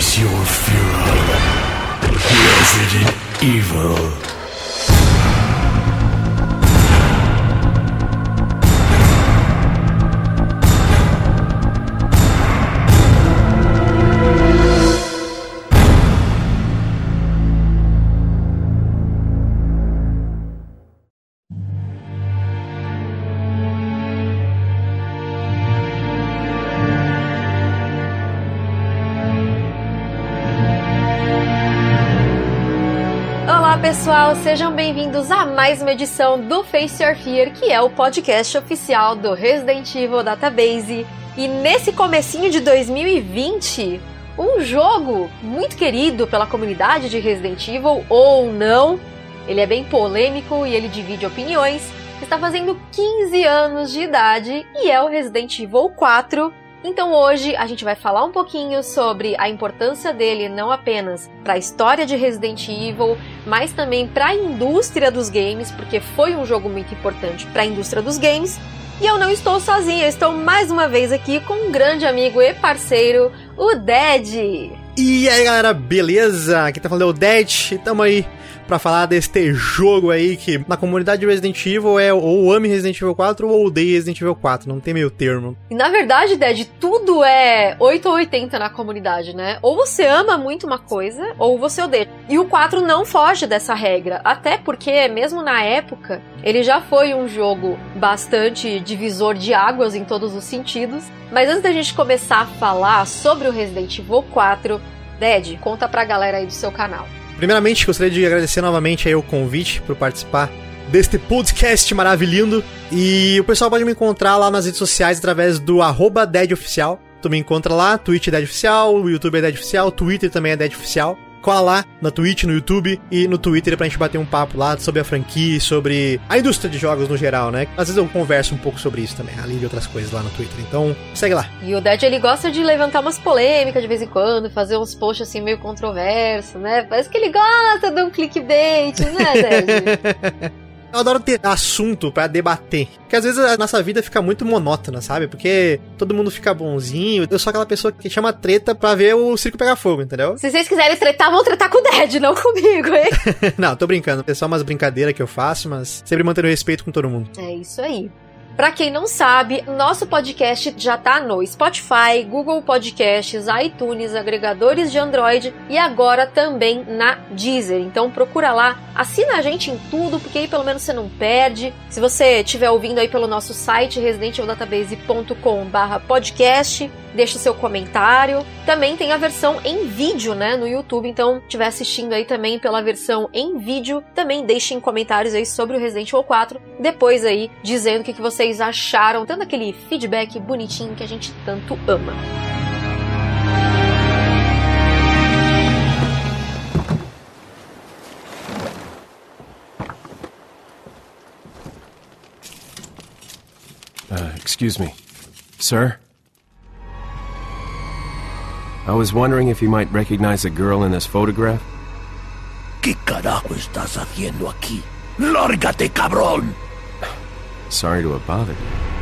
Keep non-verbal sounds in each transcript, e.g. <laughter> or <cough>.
Face your fury. Resident Evil. Pessoal, sejam bem-vindos a mais uma edição do Face Your Fear, que é o podcast oficial do Resident Evil Database. E nesse comecinho de 2020, um jogo muito querido pela comunidade de Resident Evil ou não, ele é bem polêmico e ele divide opiniões, está fazendo 15 anos de idade e é o Resident Evil 4. Então hoje a gente vai falar um pouquinho sobre a importância dele não apenas para a história de Resident Evil, mas também para a indústria dos games, porque foi um jogo muito importante para a indústria dos games. E eu não estou sozinha, estou mais uma vez aqui com um grande amigo e parceiro, o Dead. E aí galera, beleza? Aqui tá falando é o Dead tamo aí pra falar deste jogo aí que na comunidade de Resident Evil é ou ame Resident Evil 4 ou odeia Resident Evil 4, não tem meio termo. E na verdade, Dead, tudo é 8 ou 80 na comunidade, né? Ou você ama muito uma coisa, ou você odeia. E o 4 não foge dessa regra, até porque mesmo na época, ele já foi um jogo bastante divisor de águas em todos os sentidos. Mas antes da gente começar a falar sobre o Resident Evil 4, Dead, conta pra galera aí do seu canal. Primeiramente, gostaria de agradecer novamente aí o convite para participar deste podcast maravilhoso. E o pessoal pode me encontrar lá nas redes sociais através do arroba DeadOficial. Tu me encontra lá, Twitch é Dead Oficial, o YouTube é Dead Oficial, Twitter também é Dead Oficial. Cola lá na Twitch, no YouTube e no Twitter pra gente bater um papo lá sobre a franquia, sobre a indústria de jogos no geral, né? Às vezes eu converso um pouco sobre isso também, além de outras coisas lá no Twitter. Então, segue lá. E o Dead, ele gosta de levantar umas polêmicas de vez em quando, fazer uns posts assim meio controversos, né? Parece que ele gosta de um clickbait, né, Dead? <laughs> Eu adoro ter assunto pra debater. Porque às vezes a nossa vida fica muito monótona, sabe? Porque todo mundo fica bonzinho. Eu sou aquela pessoa que chama treta pra ver o circo pegar fogo, entendeu? Se vocês quiserem tretar, vão tretar com o Dead, não comigo, hein? <laughs> Não, tô brincando. É só umas brincadeiras que eu faço, mas sempre mantendo respeito com todo mundo. É isso aí. Pra quem não sabe, nosso podcast já tá no Spotify, Google Podcasts, iTunes, agregadores de Android e agora também na Deezer. Então procura lá, assina a gente em tudo, porque aí pelo menos você não perde. Se você estiver ouvindo aí pelo nosso site residentevildatabase.com/podcast, deixa o seu comentário. Também tem a versão em vídeo, né, no YouTube. Então, estiver assistindo aí também pela versão em vídeo, também deixem comentários aí sobre o Resident Evil 4, depois aí dizendo o que que vocês acharam, dando aquele feedback bonitinho que a gente tanto ama. Uh, excuse me. Sir? I was wondering if you might recognize a girl in this photograph. ¿Qué carajo estás haciendo aquí? ¡Lárgate, cabrón! Sorry to have bothered you.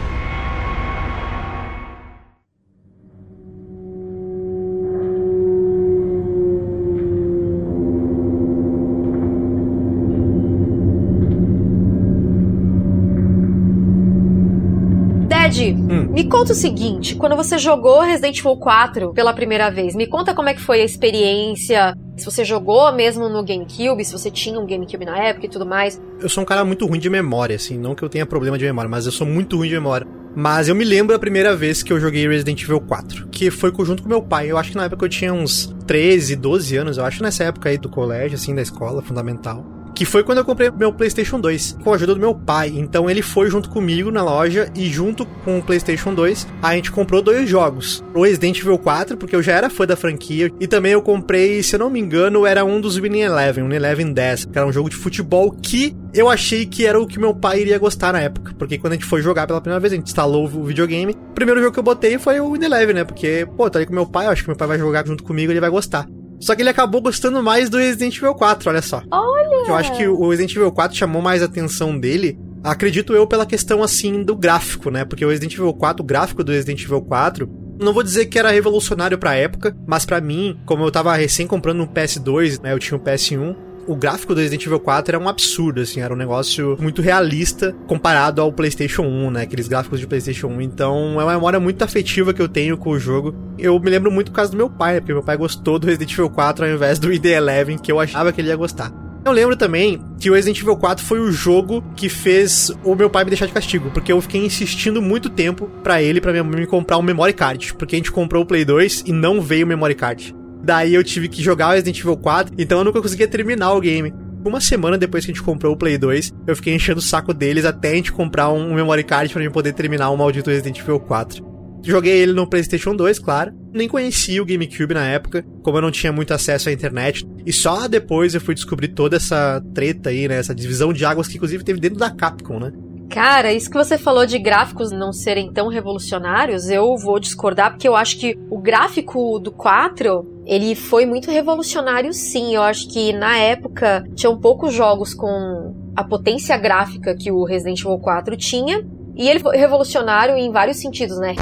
Conta o seguinte, quando você jogou Resident Evil 4 pela primeira vez, me conta como é que foi a experiência, se você jogou mesmo no GameCube, se você tinha um GameCube na época e tudo mais. Eu sou um cara muito ruim de memória, assim, não que eu tenha problema de memória, mas eu sou muito ruim de memória. Mas eu me lembro a primeira vez que eu joguei Resident Evil 4, que foi junto com meu pai. Eu acho que na época eu tinha uns 13, 12 anos, eu acho nessa época aí do colégio, assim, da escola fundamental. Que foi quando eu comprei meu PlayStation 2, com a ajuda do meu pai. Então ele foi junto comigo na loja e junto com o PlayStation 2, a gente comprou dois jogos. O Resident Evil 4, porque eu já era fã da franquia, e também eu comprei, se eu não me engano, era um dos Winning Eleven, um Eleven 10, que era um jogo de futebol que eu achei que era o que meu pai iria gostar na época. Porque quando a gente foi jogar pela primeira vez, a gente instalou o videogame. O primeiro jogo que eu botei foi o Winning Eleven, né? Porque, pô, tá ali com meu pai, eu acho que meu pai vai jogar junto comigo, ele vai gostar. Só que ele acabou gostando mais do Resident Evil 4, olha só. Olha! Eu acho que o Resident Evil 4 chamou mais a atenção dele, acredito eu, pela questão assim do gráfico, né? Porque o Resident Evil 4, o gráfico do Resident Evil 4, Não vou dizer que era revolucionário pra época, mas para mim, como eu tava recém comprando um PS2, né, eu tinha um PS1, o gráfico do Resident Evil 4 era um absurdo, assim, era um negócio muito realista comparado ao PlayStation 1, né? Aqueles gráficos de PlayStation 1. Então é uma memória muito afetiva que eu tenho com o jogo. Eu me lembro muito por causa do meu pai, né? Porque meu pai gostou do Resident Evil 4 ao invés do ID11, que eu achava que ele ia gostar. Eu lembro também que o Resident Evil 4 foi o jogo que fez o meu pai me deixar de castigo, porque eu fiquei insistindo muito tempo para ele, para minha mãe me comprar um memory card, porque a gente comprou o Play 2 e não veio o memory card. Daí eu tive que jogar o Resident Evil 4, então eu nunca conseguia terminar o game. Uma semana depois que a gente comprou o Play 2, eu fiquei enchendo o saco deles até a gente comprar um memory card pra gente poder terminar o maldito Resident Evil 4. Joguei ele no PlayStation 2, claro. Nem conhecia o GameCube na época, como eu não tinha muito acesso à internet. E só depois eu fui descobrir toda essa treta aí, né? Essa divisão de águas que inclusive teve dentro da Capcom, né? Cara, isso que você falou de gráficos não serem tão revolucionários, eu vou discordar, porque eu acho que o gráfico do 4, ele foi muito revolucionário sim. Eu acho que na época tinham poucos jogos com a potência gráfica que o Resident Evil 4 tinha. E ele foi revolucionário em vários sentidos, né?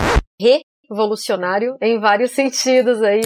Revolucionário em vários sentidos aí.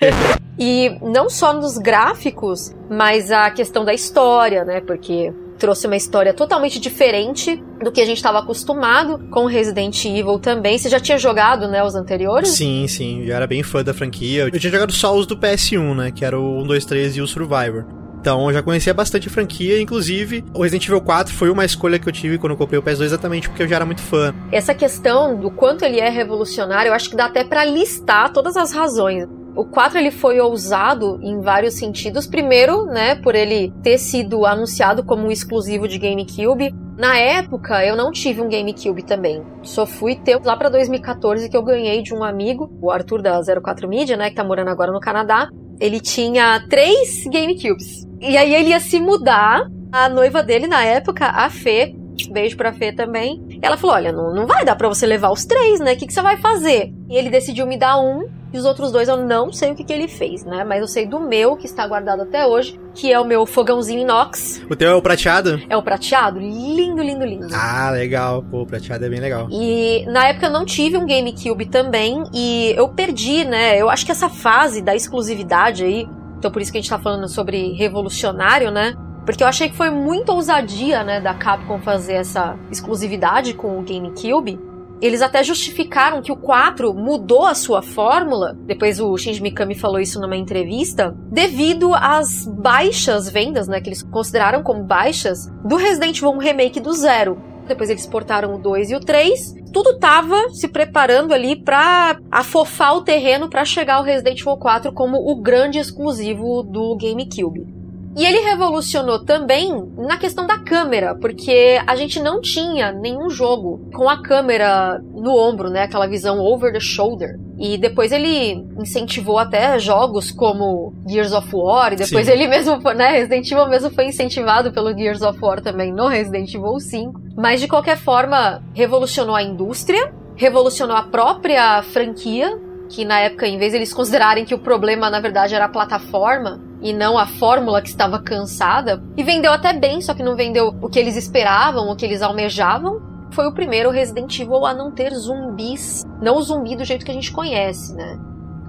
<laughs> e não só nos gráficos, mas a questão da história, né? Porque trouxe uma história totalmente diferente do que a gente estava acostumado com Resident Evil também. Você já tinha jogado, né, os anteriores? Sim, sim, já era bem fã da franquia. Eu tinha jogado só os do PS1, né, que era o 1, 2, 3 e o Survivor. Então eu já conhecia bastante a franquia, inclusive o Resident Evil 4 foi uma escolha que eu tive quando eu comprei o PS2 exatamente porque eu já era muito fã. Essa questão do quanto ele é revolucionário, eu acho que dá até para listar todas as razões. O 4 ele foi ousado em vários sentidos. Primeiro, né, por ele ter sido anunciado como um exclusivo de GameCube. Na época, eu não tive um GameCube também. Só fui ter lá para 2014 que eu ganhei de um amigo, o Arthur da 04 Media, né, que tá morando agora no Canadá. Ele tinha três GameCubes. E aí ele ia se mudar. A noiva dele na época, a Fê, beijo pra Fê também. Ela falou: Olha, não, não vai dar pra você levar os três, né? O que, que você vai fazer? E ele decidiu me dar um e os outros dois eu não sei o que, que ele fez, né? Mas eu sei do meu, que está guardado até hoje, que é o meu fogãozinho inox. O teu é o prateado? É o prateado. Lindo, lindo, lindo. Ah, legal. Pô, o prateado é bem legal. E na época eu não tive um GameCube também. E eu perdi, né? Eu acho que essa fase da exclusividade aí. Então por isso que a gente tá falando sobre revolucionário, né? Porque eu achei que foi muita ousadia, né, da Capcom fazer essa exclusividade com o GameCube. Eles até justificaram que o 4 mudou a sua fórmula, depois o Shinji Mikami falou isso numa entrevista, devido às baixas vendas, né, que eles consideraram como baixas, do Resident Evil Remake do Zero. Depois eles portaram o 2 e o 3. Tudo tava se preparando ali para afofar o terreno para chegar ao Resident Evil 4 como o grande exclusivo do GameCube. E ele revolucionou também na questão da câmera, porque a gente não tinha nenhum jogo com a câmera no ombro, né? Aquela visão over the shoulder. E depois ele incentivou até jogos como Gears of War, e depois Sim. ele mesmo, né? Resident Evil mesmo foi incentivado pelo Gears of War também no Resident Evil 5. Mas de qualquer forma, revolucionou a indústria, revolucionou a própria franquia, que na época, em vez de eles considerarem que o problema na verdade era a plataforma e não a fórmula que estava cansada, e vendeu até bem, só que não vendeu o que eles esperavam, o que eles almejavam. Foi o primeiro Resident Evil a não ter zumbis, não o zumbi do jeito que a gente conhece, né?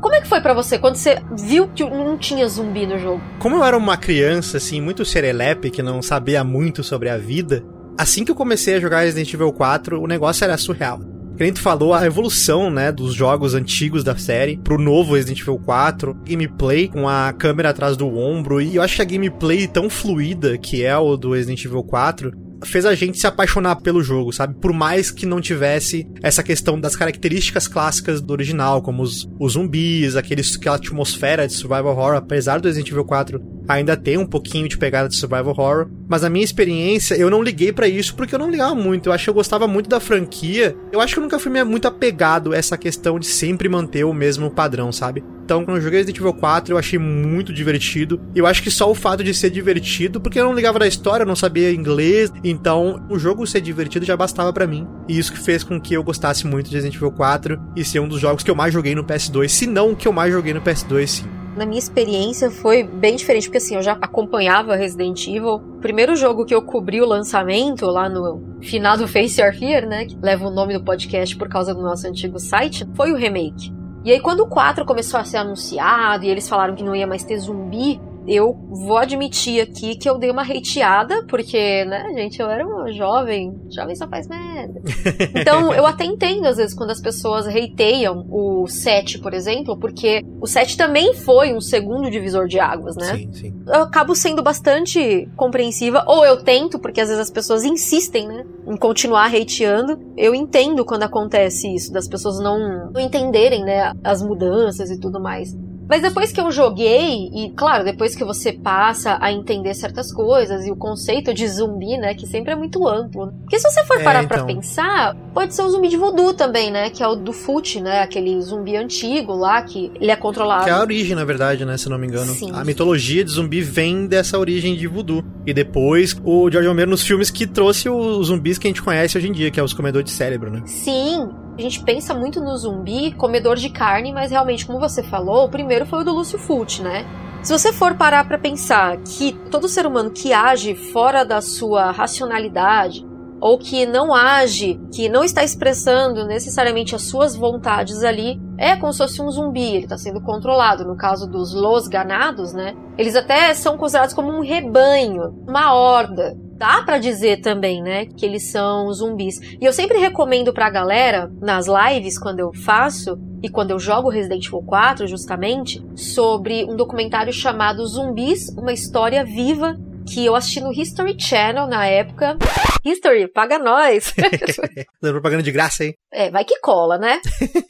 Como é que foi para você quando você viu que não tinha zumbi no jogo? Como eu era uma criança, assim, muito serelepe, que não sabia muito sobre a vida, assim que eu comecei a jogar Resident Evil 4, o negócio era surreal que tu falou, a evolução, né, dos jogos antigos da série pro novo Resident Evil 4, gameplay com a câmera atrás do ombro, e eu acho que a gameplay tão fluida que é o do Resident Evil 4, fez a gente se apaixonar pelo jogo, sabe? Por mais que não tivesse essa questão das características clássicas do original, como os, os zumbis, aqueles, aquela atmosfera de survival horror, apesar do Resident Evil 4 ainda ter um pouquinho de pegada de survival horror, mas a minha experiência, eu não liguei para isso porque eu não ligava muito, eu acho que eu gostava muito da franquia, eu acho que eu nunca fui muito apegado a essa questão de sempre manter o mesmo padrão, sabe? Então, quando eu joguei Resident Evil 4, eu achei muito divertido. Eu acho que só o fato de ser divertido, porque eu não ligava da história, eu não sabia inglês, então o jogo ser divertido já bastava para mim. E isso que fez com que eu gostasse muito de Resident Evil 4 e ser um dos jogos que eu mais joguei no PS2, se não o que eu mais joguei no PS2, sim. na minha experiência foi bem diferente, porque assim, eu já acompanhava Resident Evil. O primeiro jogo que eu cobri o lançamento lá no final do Face Your Fear, né, que leva o nome do podcast por causa do nosso antigo site, foi o remake. E aí quando o 4 começou a ser anunciado e eles falaram que não ia mais ter zumbi, eu vou admitir aqui que eu dei uma hateada, porque, né, gente, eu era uma jovem, jovem só faz merda. <laughs> Então, eu até entendo, às vezes, quando as pessoas hateiam o 7, por exemplo, porque o 7 também foi um segundo divisor de águas, né? Sim, sim. Eu acabo sendo bastante compreensiva, ou eu tento, porque às vezes as pessoas insistem, né, em continuar hateando. Eu entendo quando acontece isso, das pessoas não, não entenderem, né, as mudanças e tudo mais. Mas depois que eu joguei, e claro, depois que você passa a entender certas coisas e o conceito de zumbi, né, que sempre é muito amplo. né? Porque se você for É, parar então. pra pensar, pode ser o zumbi de voodoo também, né, que é o do Fute, né, aquele zumbi antigo lá que ele é controlado. Que é a origem, na verdade, né? Se não me engano. Sim. A mitologia de zumbi vem dessa origem de voodoo. E depois, o George Romero nos filmes que trouxe os zumbis que a gente conhece hoje em dia, que é os comedores de cérebro, né? Sim, a gente pensa muito no zumbi comedor de carne, mas realmente, como você falou, o primeiro foi o do Lúcio Fulci, né? Se você for parar pra pensar que todo ser humano que age fora da sua racionalidade, ou que não age, que não está expressando necessariamente as suas vontades ali, é como se fosse um zumbi, ele está sendo controlado. No caso dos los ganados, né? Eles até são considerados como um rebanho, uma horda. Dá pra dizer também, né, que eles são zumbis. E eu sempre recomendo pra galera, nas lives, quando eu faço, e quando eu jogo Resident Evil 4, justamente, sobre um documentário chamado Zumbis, uma história viva, que eu assisti no History Channel na época. History, paga nós! <laughs> <laughs> Dando propaganda de graça aí. É, vai que cola, né?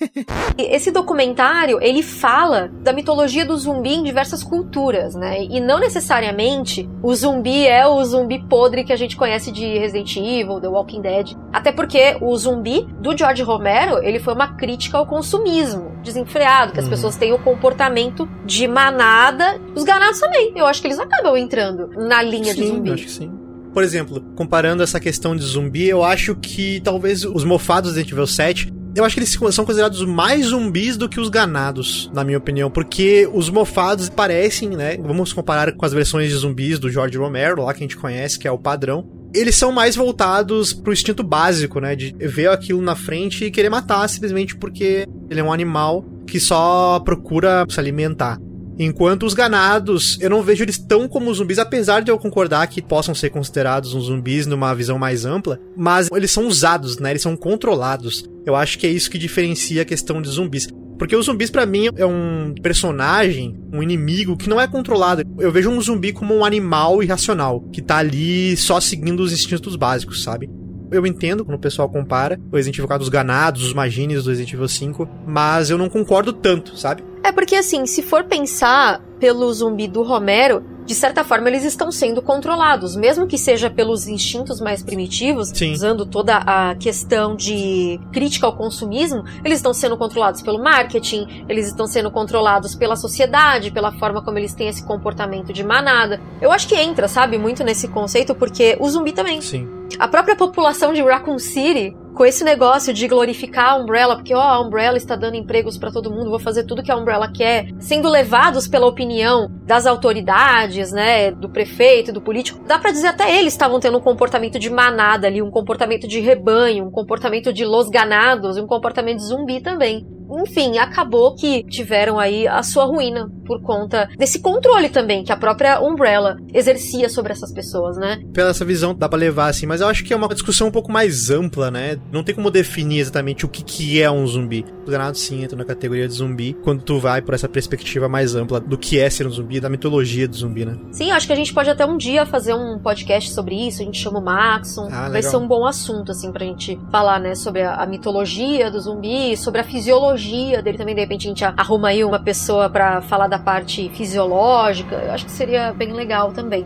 <laughs> Esse documentário, ele fala da mitologia do zumbi em diversas culturas, né? E não necessariamente o zumbi é o zumbi podre que a gente conhece de Resident Evil, The Walking Dead. Até porque o zumbi do George Romero, ele foi uma crítica ao consumismo desenfreado, que as Uhum. pessoas têm o comportamento de manada. Os ganados também. Eu acho que eles acabam entrando na linha de sim, zumbi. eu acho que sim. Por exemplo, comparando essa questão de zumbi, eu acho que talvez os mofados do Resident Evil 7 eu acho que eles são considerados mais zumbis do que os ganados, na minha opinião, porque os mofados parecem, né? Vamos comparar com as versões de zumbis do George Romero, lá que a gente conhece, que é o padrão. Eles são mais voltados pro instinto básico, né? De ver aquilo na frente e querer matar simplesmente porque ele é um animal que só procura se alimentar. Enquanto os ganados, eu não vejo eles tão como zumbis, apesar de eu concordar que possam ser considerados uns zumbis numa visão mais ampla, mas eles são usados, né? Eles são controlados. Eu acho que é isso que diferencia a questão de zumbis. Porque os zumbis, pra mim, é um personagem, um inimigo que não é controlado. Eu vejo um zumbi como um animal irracional, que tá ali só seguindo os instintos básicos, sabe? Eu entendo quando o pessoal compara o Resident Evil 4 dos ganados, os magines do Resident Evil 5, mas eu não concordo tanto, sabe? É porque assim, se for pensar pelo zumbi do Romero, de certa forma eles estão sendo controlados, mesmo que seja pelos instintos mais primitivos, Sim. usando toda a questão de crítica ao consumismo, eles estão sendo controlados pelo marketing, eles estão sendo controlados pela sociedade, pela forma como eles têm esse comportamento de manada. Eu acho que entra, sabe, muito nesse conceito, porque o zumbi também. Sim. A própria população de Raccoon City, com esse negócio de glorificar a Umbrella, porque ó, a Umbrella está dando empregos pra todo mundo, vou fazer tudo que a Umbrella quer, sendo levados pela opinião das autoridades, né, do prefeito, do político, dá pra dizer até eles estavam tendo um comportamento de manada ali, um comportamento de rebanho, um comportamento de los ganados, um comportamento de zumbi também. Enfim, acabou que tiveram aí a sua ruína por conta desse controle também que a própria Umbrella exercia sobre essas pessoas, né? Pela essa visão dá pra levar assim, mas eu acho que é uma discussão um pouco mais ampla, né? Não tem como definir exatamente o que, que é um zumbi. Os granados sim entram na categoria de zumbi quando tu vai por essa perspectiva mais ampla do que é ser um zumbi, da mitologia do zumbi, né? Sim, acho que a gente pode até um dia fazer um podcast sobre isso. A gente chama o Maxon. Ah, Vai ser um bom assunto, assim, pra gente falar, né, sobre a, a mitologia do zumbi, sobre a fisiologia dele também. De repente a gente arruma aí uma pessoa pra falar da parte fisiológica. Eu acho que seria bem legal também.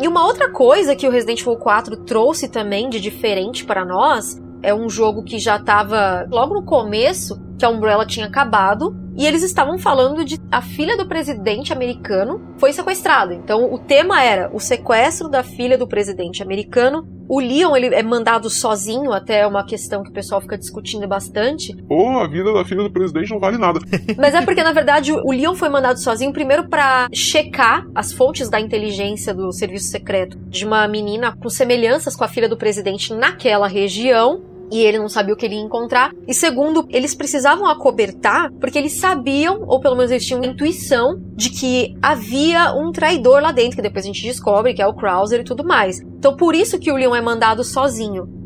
E uma outra coisa que o Resident Evil 4 trouxe também de diferente para nós é um jogo que já tava logo no começo, que a Umbrella tinha acabado, e eles estavam falando de a filha do presidente americano foi sequestrada. Então o tema era o sequestro da filha do presidente americano. O Leon ele é mandado sozinho, até é uma questão que o pessoal fica discutindo bastante. Ou a vida da filha do presidente não vale nada. <laughs> Mas é porque na verdade o Leon foi mandado sozinho primeiro para checar as fontes da inteligência do serviço secreto de uma menina com semelhanças com a filha do presidente naquela região e ele não sabia o que ele ia encontrar. E segundo, eles precisavam acobertar porque eles sabiam, ou pelo menos eles tinham intuição, de que havia um traidor lá dentro, que depois a gente descobre que é o Krauser e tudo mais. Então por isso que o Leon é mandado sozinho.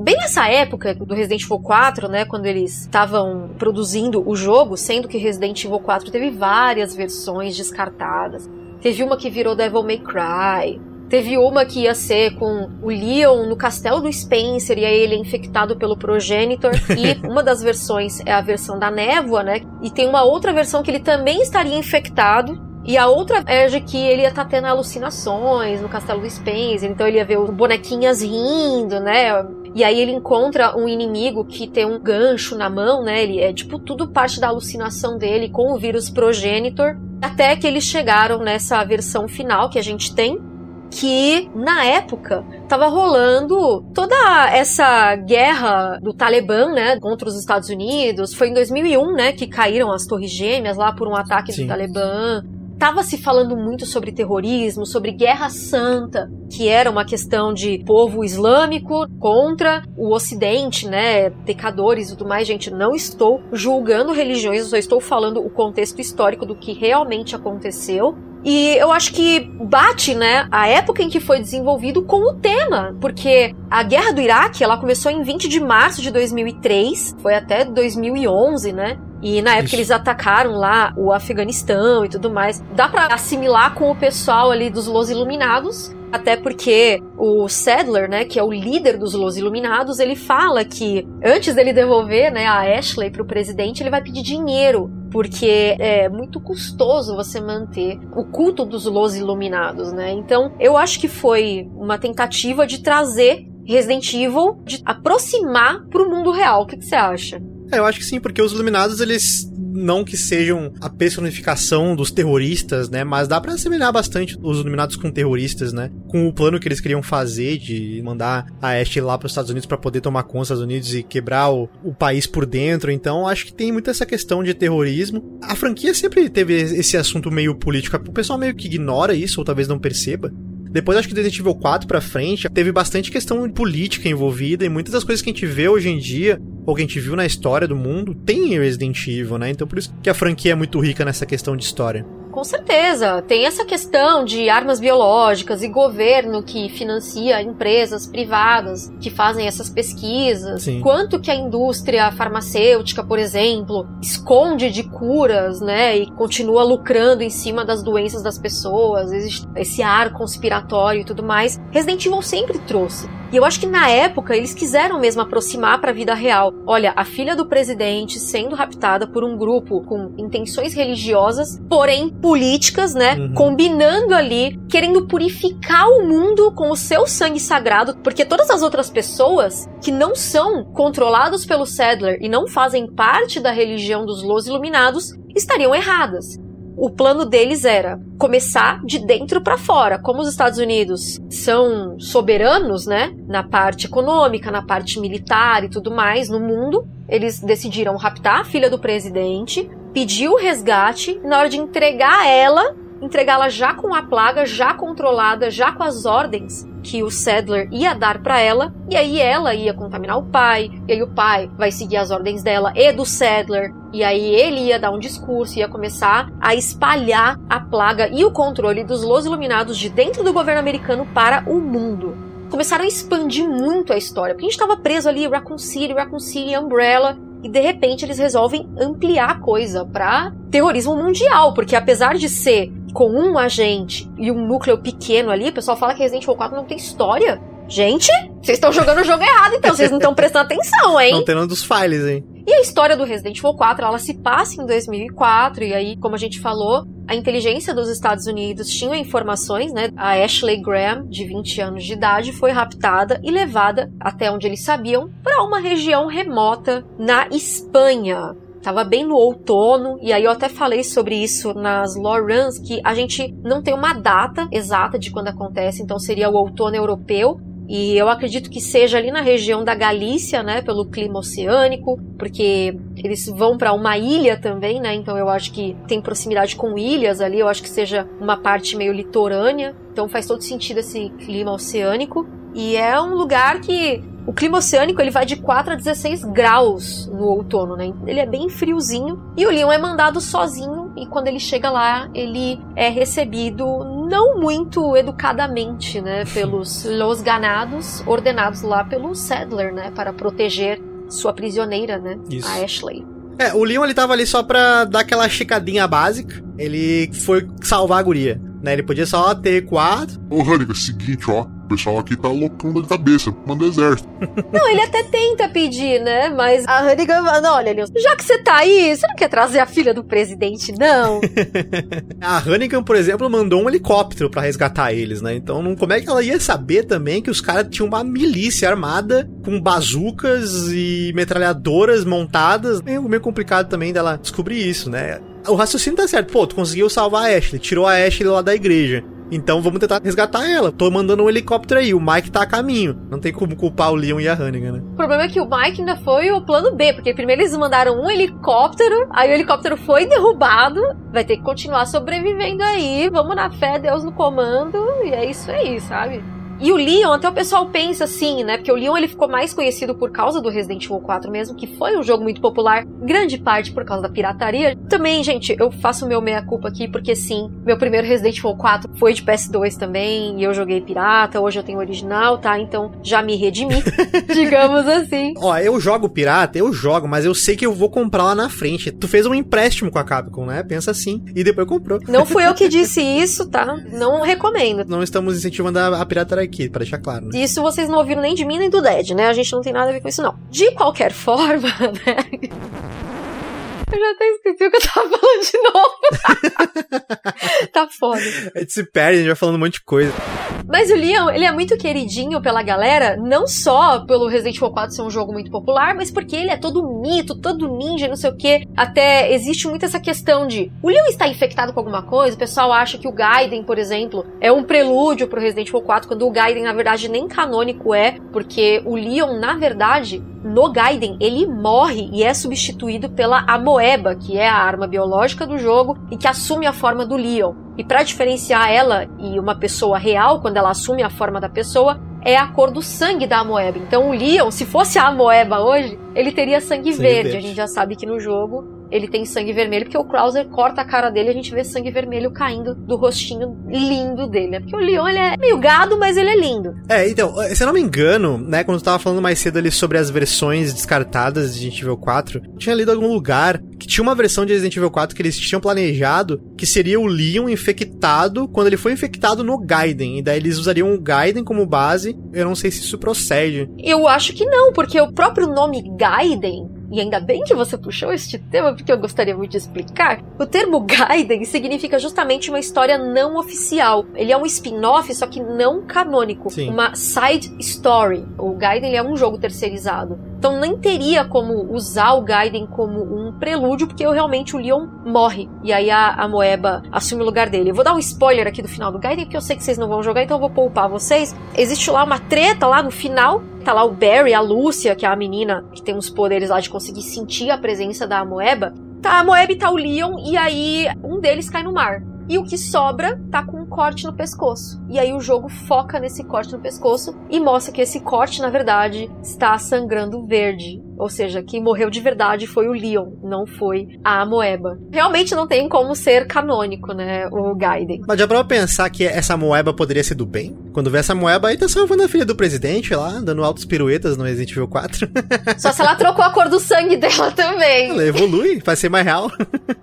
Bem nessa época do Resident Evil 4, né, quando eles estavam produzindo o jogo, sendo que Resident Evil 4 teve várias versões descartadas. Teve uma que virou Devil May Cry, Teve uma que ia ser com o Leon no castelo do Spencer e aí ele é infectado pelo Progenitor. e <laughs> uma das versões é a versão da névoa, né? E tem uma outra versão que ele também estaria infectado. E a outra é de que ele ia estar tá tendo alucinações no castelo do Spencer. Então ele ia ver os bonequinhas rindo, né? E aí ele encontra um inimigo que tem um gancho na mão, né? Ele é tipo tudo parte da alucinação dele com o vírus Progenitor. Até que eles chegaram nessa versão final que a gente tem, que na época estava rolando toda essa guerra do Talibã, né, contra os Estados Unidos. Foi em 2001, né, que caíram as Torres Gêmeas lá por um ataque Sim. do Talibã. Tava se falando muito sobre terrorismo, sobre guerra santa, que era uma questão de povo islâmico contra o ocidente, né, pecadores e tudo mais. Gente, não estou julgando religiões, eu só estou falando o contexto histórico do que realmente aconteceu. E eu acho que bate, né, a época em que foi desenvolvido com o tema, porque a guerra do Iraque, ela começou em 20 de março de 2003, foi até 2011, né? E na época Isso. eles atacaram lá o Afeganistão e tudo mais. Dá para assimilar com o pessoal ali dos Los Iluminados, até porque o Sadler, né, que é o líder dos Los Iluminados, ele fala que antes dele devolver, né, a Ashley pro presidente, ele vai pedir dinheiro, porque é muito custoso você manter o culto dos Los Iluminados, né? Então, eu acho que foi uma tentativa de trazer Resident Evil, de aproximar pro mundo real. O que, que você acha? É, eu acho que sim, porque os Iluminados, eles não que sejam a personificação dos terroristas, né? Mas dá para assemelhar bastante os Iluminados com terroristas, né? Com o plano que eles queriam fazer de mandar a Ashe lá para os Estados Unidos para poder tomar conta dos Estados Unidos e quebrar o, o país por dentro. Então, acho que tem muito essa questão de terrorismo. A franquia sempre teve esse assunto meio político. O pessoal meio que ignora isso, ou talvez não perceba. Depois, acho que do Resident Evil 4 pra frente, teve bastante questão política envolvida e muitas das coisas que a gente vê hoje em dia, ou que a gente viu na história do mundo, tem em Resident Evil, né? Então por isso que a franquia é muito rica nessa questão de história. Com certeza. Tem essa questão de armas biológicas e governo que financia empresas privadas que fazem essas pesquisas. Sim. Quanto que a indústria farmacêutica, por exemplo, esconde de curas, né? E continua lucrando em cima das doenças das pessoas. Existe esse ar conspiratório e tudo mais. Resident Evil sempre trouxe. E eu acho que na época eles quiseram mesmo aproximar para a vida real. Olha, a filha do presidente sendo raptada por um grupo com intenções religiosas, porém políticas, né? Uhum. Combinando ali, querendo purificar o mundo com o seu sangue sagrado, porque todas as outras pessoas que não são controladas pelo Sadler e não fazem parte da religião dos Los Iluminados estariam erradas o plano deles era começar de dentro para fora. Como os Estados Unidos são soberanos, né, na parte econômica, na parte militar e tudo mais no mundo, eles decidiram raptar a filha do presidente, pedir o resgate, e na hora de entregar ela, entregá-la já com a plaga, já controlada, já com as ordens que o Sadler ia dar para ela, e aí ela ia contaminar o pai, e aí o pai vai seguir as ordens dela e do Sadler, e aí ele ia dar um discurso, ia começar a espalhar a plaga e o controle dos Los Iluminados de dentro do governo americano para o mundo. Começaram a expandir muito a história, porque a gente estava preso ali, Raccoon City, Raccoon City, Umbrella, e de repente eles resolvem ampliar a coisa para terrorismo mundial, porque apesar de ser com um agente e um núcleo pequeno ali, o pessoal fala que Resident Evil 4 não tem história. Gente, vocês estão jogando o jogo errado, então vocês não estão prestando atenção, hein? Não tendo dos files, hein? E a história do Resident Evil 4, ela se passa em 2004, e aí, como a gente falou, a inteligência dos Estados Unidos tinha informações, né? A Ashley Graham, de 20 anos de idade, foi raptada e levada até onde eles sabiam para uma região remota na Espanha tava bem no outono, e aí eu até falei sobre isso nas runs, que a gente não tem uma data exata de quando acontece, então seria o outono europeu, e eu acredito que seja ali na região da Galícia, né, pelo clima oceânico, porque eles vão para uma ilha também, né? Então eu acho que tem proximidade com ilhas ali, eu acho que seja uma parte meio litorânea. Então faz todo sentido esse clima oceânico. E é um lugar que o clima oceânico ele vai de 4 a 16 graus no outono, né? Ele é bem friozinho. E o Leon é mandado sozinho e quando ele chega lá, ele é recebido não muito educadamente, né, pelos Los Ganados, ordenados lá pelo Sadler, né, para proteger sua prisioneira, né, Isso. a Ashley. É, o Leon ele tava ali só pra dar aquela chicadinha básica. Ele foi salvar a guria. Né? Ele podia só ter quatro. Ô, Hannigan, seguinte, ó. O pessoal aqui tá loucão da cabeça. Manda exército. <laughs> Não, ele até tenta pedir, né? Mas a Hannigan fala, olha, Leon, já que você tá aí, você não quer trazer a filha do presidente, não? <laughs> A Hannigan, por exemplo, mandou um helicóptero pra resgatar eles, né? Então, não, como é que ela ia saber também que os caras tinham uma milícia armada com bazucas e metralhadoras montadas? É meio complicado também dela descobrir isso, né? O raciocínio tá certo. Pô, tu conseguiu salvar a Ashley, tirou a Ashley lá da igreja. Então vamos tentar resgatar ela. Tô mandando um helicóptero aí, o Mike tá a caminho. Não tem como culpar o Leon e a Hannigan, né? O problema é que o Mike ainda foi o plano B, porque primeiro eles mandaram um helicóptero, aí o helicóptero foi derrubado, vai ter que continuar sobrevivendo aí, vamos na fé, Deus no comando, e é isso aí, sabe? E o Leon, até o pessoal pensa assim, né? Porque o Leon ele ficou mais conhecido por causa do Resident Evil 4 mesmo, que foi um jogo muito popular, grande parte por causa da pirataria. Também, gente, eu faço meu meia-culpa aqui, porque sim, meu primeiro Resident Evil 4 foi de PS2 também, e eu joguei pirata, hoje eu tenho original, tá? Então já me redimi, <laughs> digamos assim. Ó, eu jogo pirata, eu jogo, mas eu sei que eu vou comprar lá na frente. Tu fez um empréstimo com a Capcom, né? Pensa assim. E depois comprou. Não fui eu que <laughs> disse isso, tá? Não recomendo. Não estamos incentivando a, a pirataria aqui, pra deixar claro. Né? Isso vocês não ouviram nem de mim nem do Dead, né? A gente não tem nada a ver com isso, não. De qualquer forma, <laughs> né? Eu já até esqueci o que eu tava falando de novo. <laughs> tá foda. A gente se perde, a gente vai falando um monte de coisa. Mas o Leon, ele é muito queridinho pela galera, não só pelo Resident Evil 4 ser um jogo muito popular, mas porque ele é todo mito, todo ninja, não sei o que. Até existe muito essa questão de o Leon está infectado com alguma coisa, o pessoal acha que o Gaiden, por exemplo, é um prelúdio pro Resident Evil 4, quando o Gaiden, na verdade, nem canônico é, porque o Leon, na verdade, no Gaiden, ele morre e é substituído pela Amoeba, que é a arma biológica do jogo e que assume a forma do Leon. E para diferenciar ela e uma pessoa real, quando ela assume a forma da pessoa, é a cor do sangue da Amoeba. Então o Leon, se fosse a Amoeba hoje, ele teria sangue, Sangue verde. verde. A gente já sabe que no jogo ele tem sangue vermelho, porque o Krauser corta a cara dele e a gente vê sangue vermelho caindo do rostinho lindo dele. né? Porque o Leon, ele é meio gado, mas ele é lindo. É, então, se eu não me engano, né, quando eu tava falando mais cedo ali sobre as versões descartadas de Resident Evil 4, eu tinha lido algum lugar que tinha uma versão de Resident Evil 4 que eles tinham planejado que seria o Leon infectado quando ele foi infectado no Gaiden. E daí eles usariam o Gaiden como base. Eu não sei se isso procede. Eu acho que não, porque o próprio nome Gaiden, e ainda bem que você puxou este tema, porque eu gostaria muito de explicar, o termo Gaiden significa justamente uma história não oficial. Ele é um spin-off, só que não canônico. Sim. Uma side story. O Gaiden é um jogo terceirizado. Então nem teria como usar o Gaiden como um prelúdio, porque eu, realmente o Leon morre. E aí a, a Moeba assume o lugar dele. Eu vou dar um spoiler aqui do final do Gaiden, porque eu sei que vocês não vão jogar, então eu vou poupar vocês. Existe lá uma treta lá no final. Tá lá o Barry, a Lúcia, que é a menina que tem uns poderes lá de conseguir sentir a presença da Moeba. Tá a Moeba e tá o Leon, e aí um deles cai no mar. E o que sobra tá com um corte no pescoço. E aí o jogo foca nesse corte no pescoço e mostra que esse corte, na verdade, está sangrando verde. Ou seja, quem morreu de verdade foi o Leon, não foi a Amoeba. Realmente não tem como ser canônico, né, o Gaiden. Mas já pra pensar que essa moeba poderia ser do bem? Quando vê essa moeba aí, tá salvando a filha do presidente lá, dando altos piruetas no Resident Evil 4. <laughs> Só se ela trocou a cor do sangue <laughs> dela também. Ela evolui, vai ser mais real.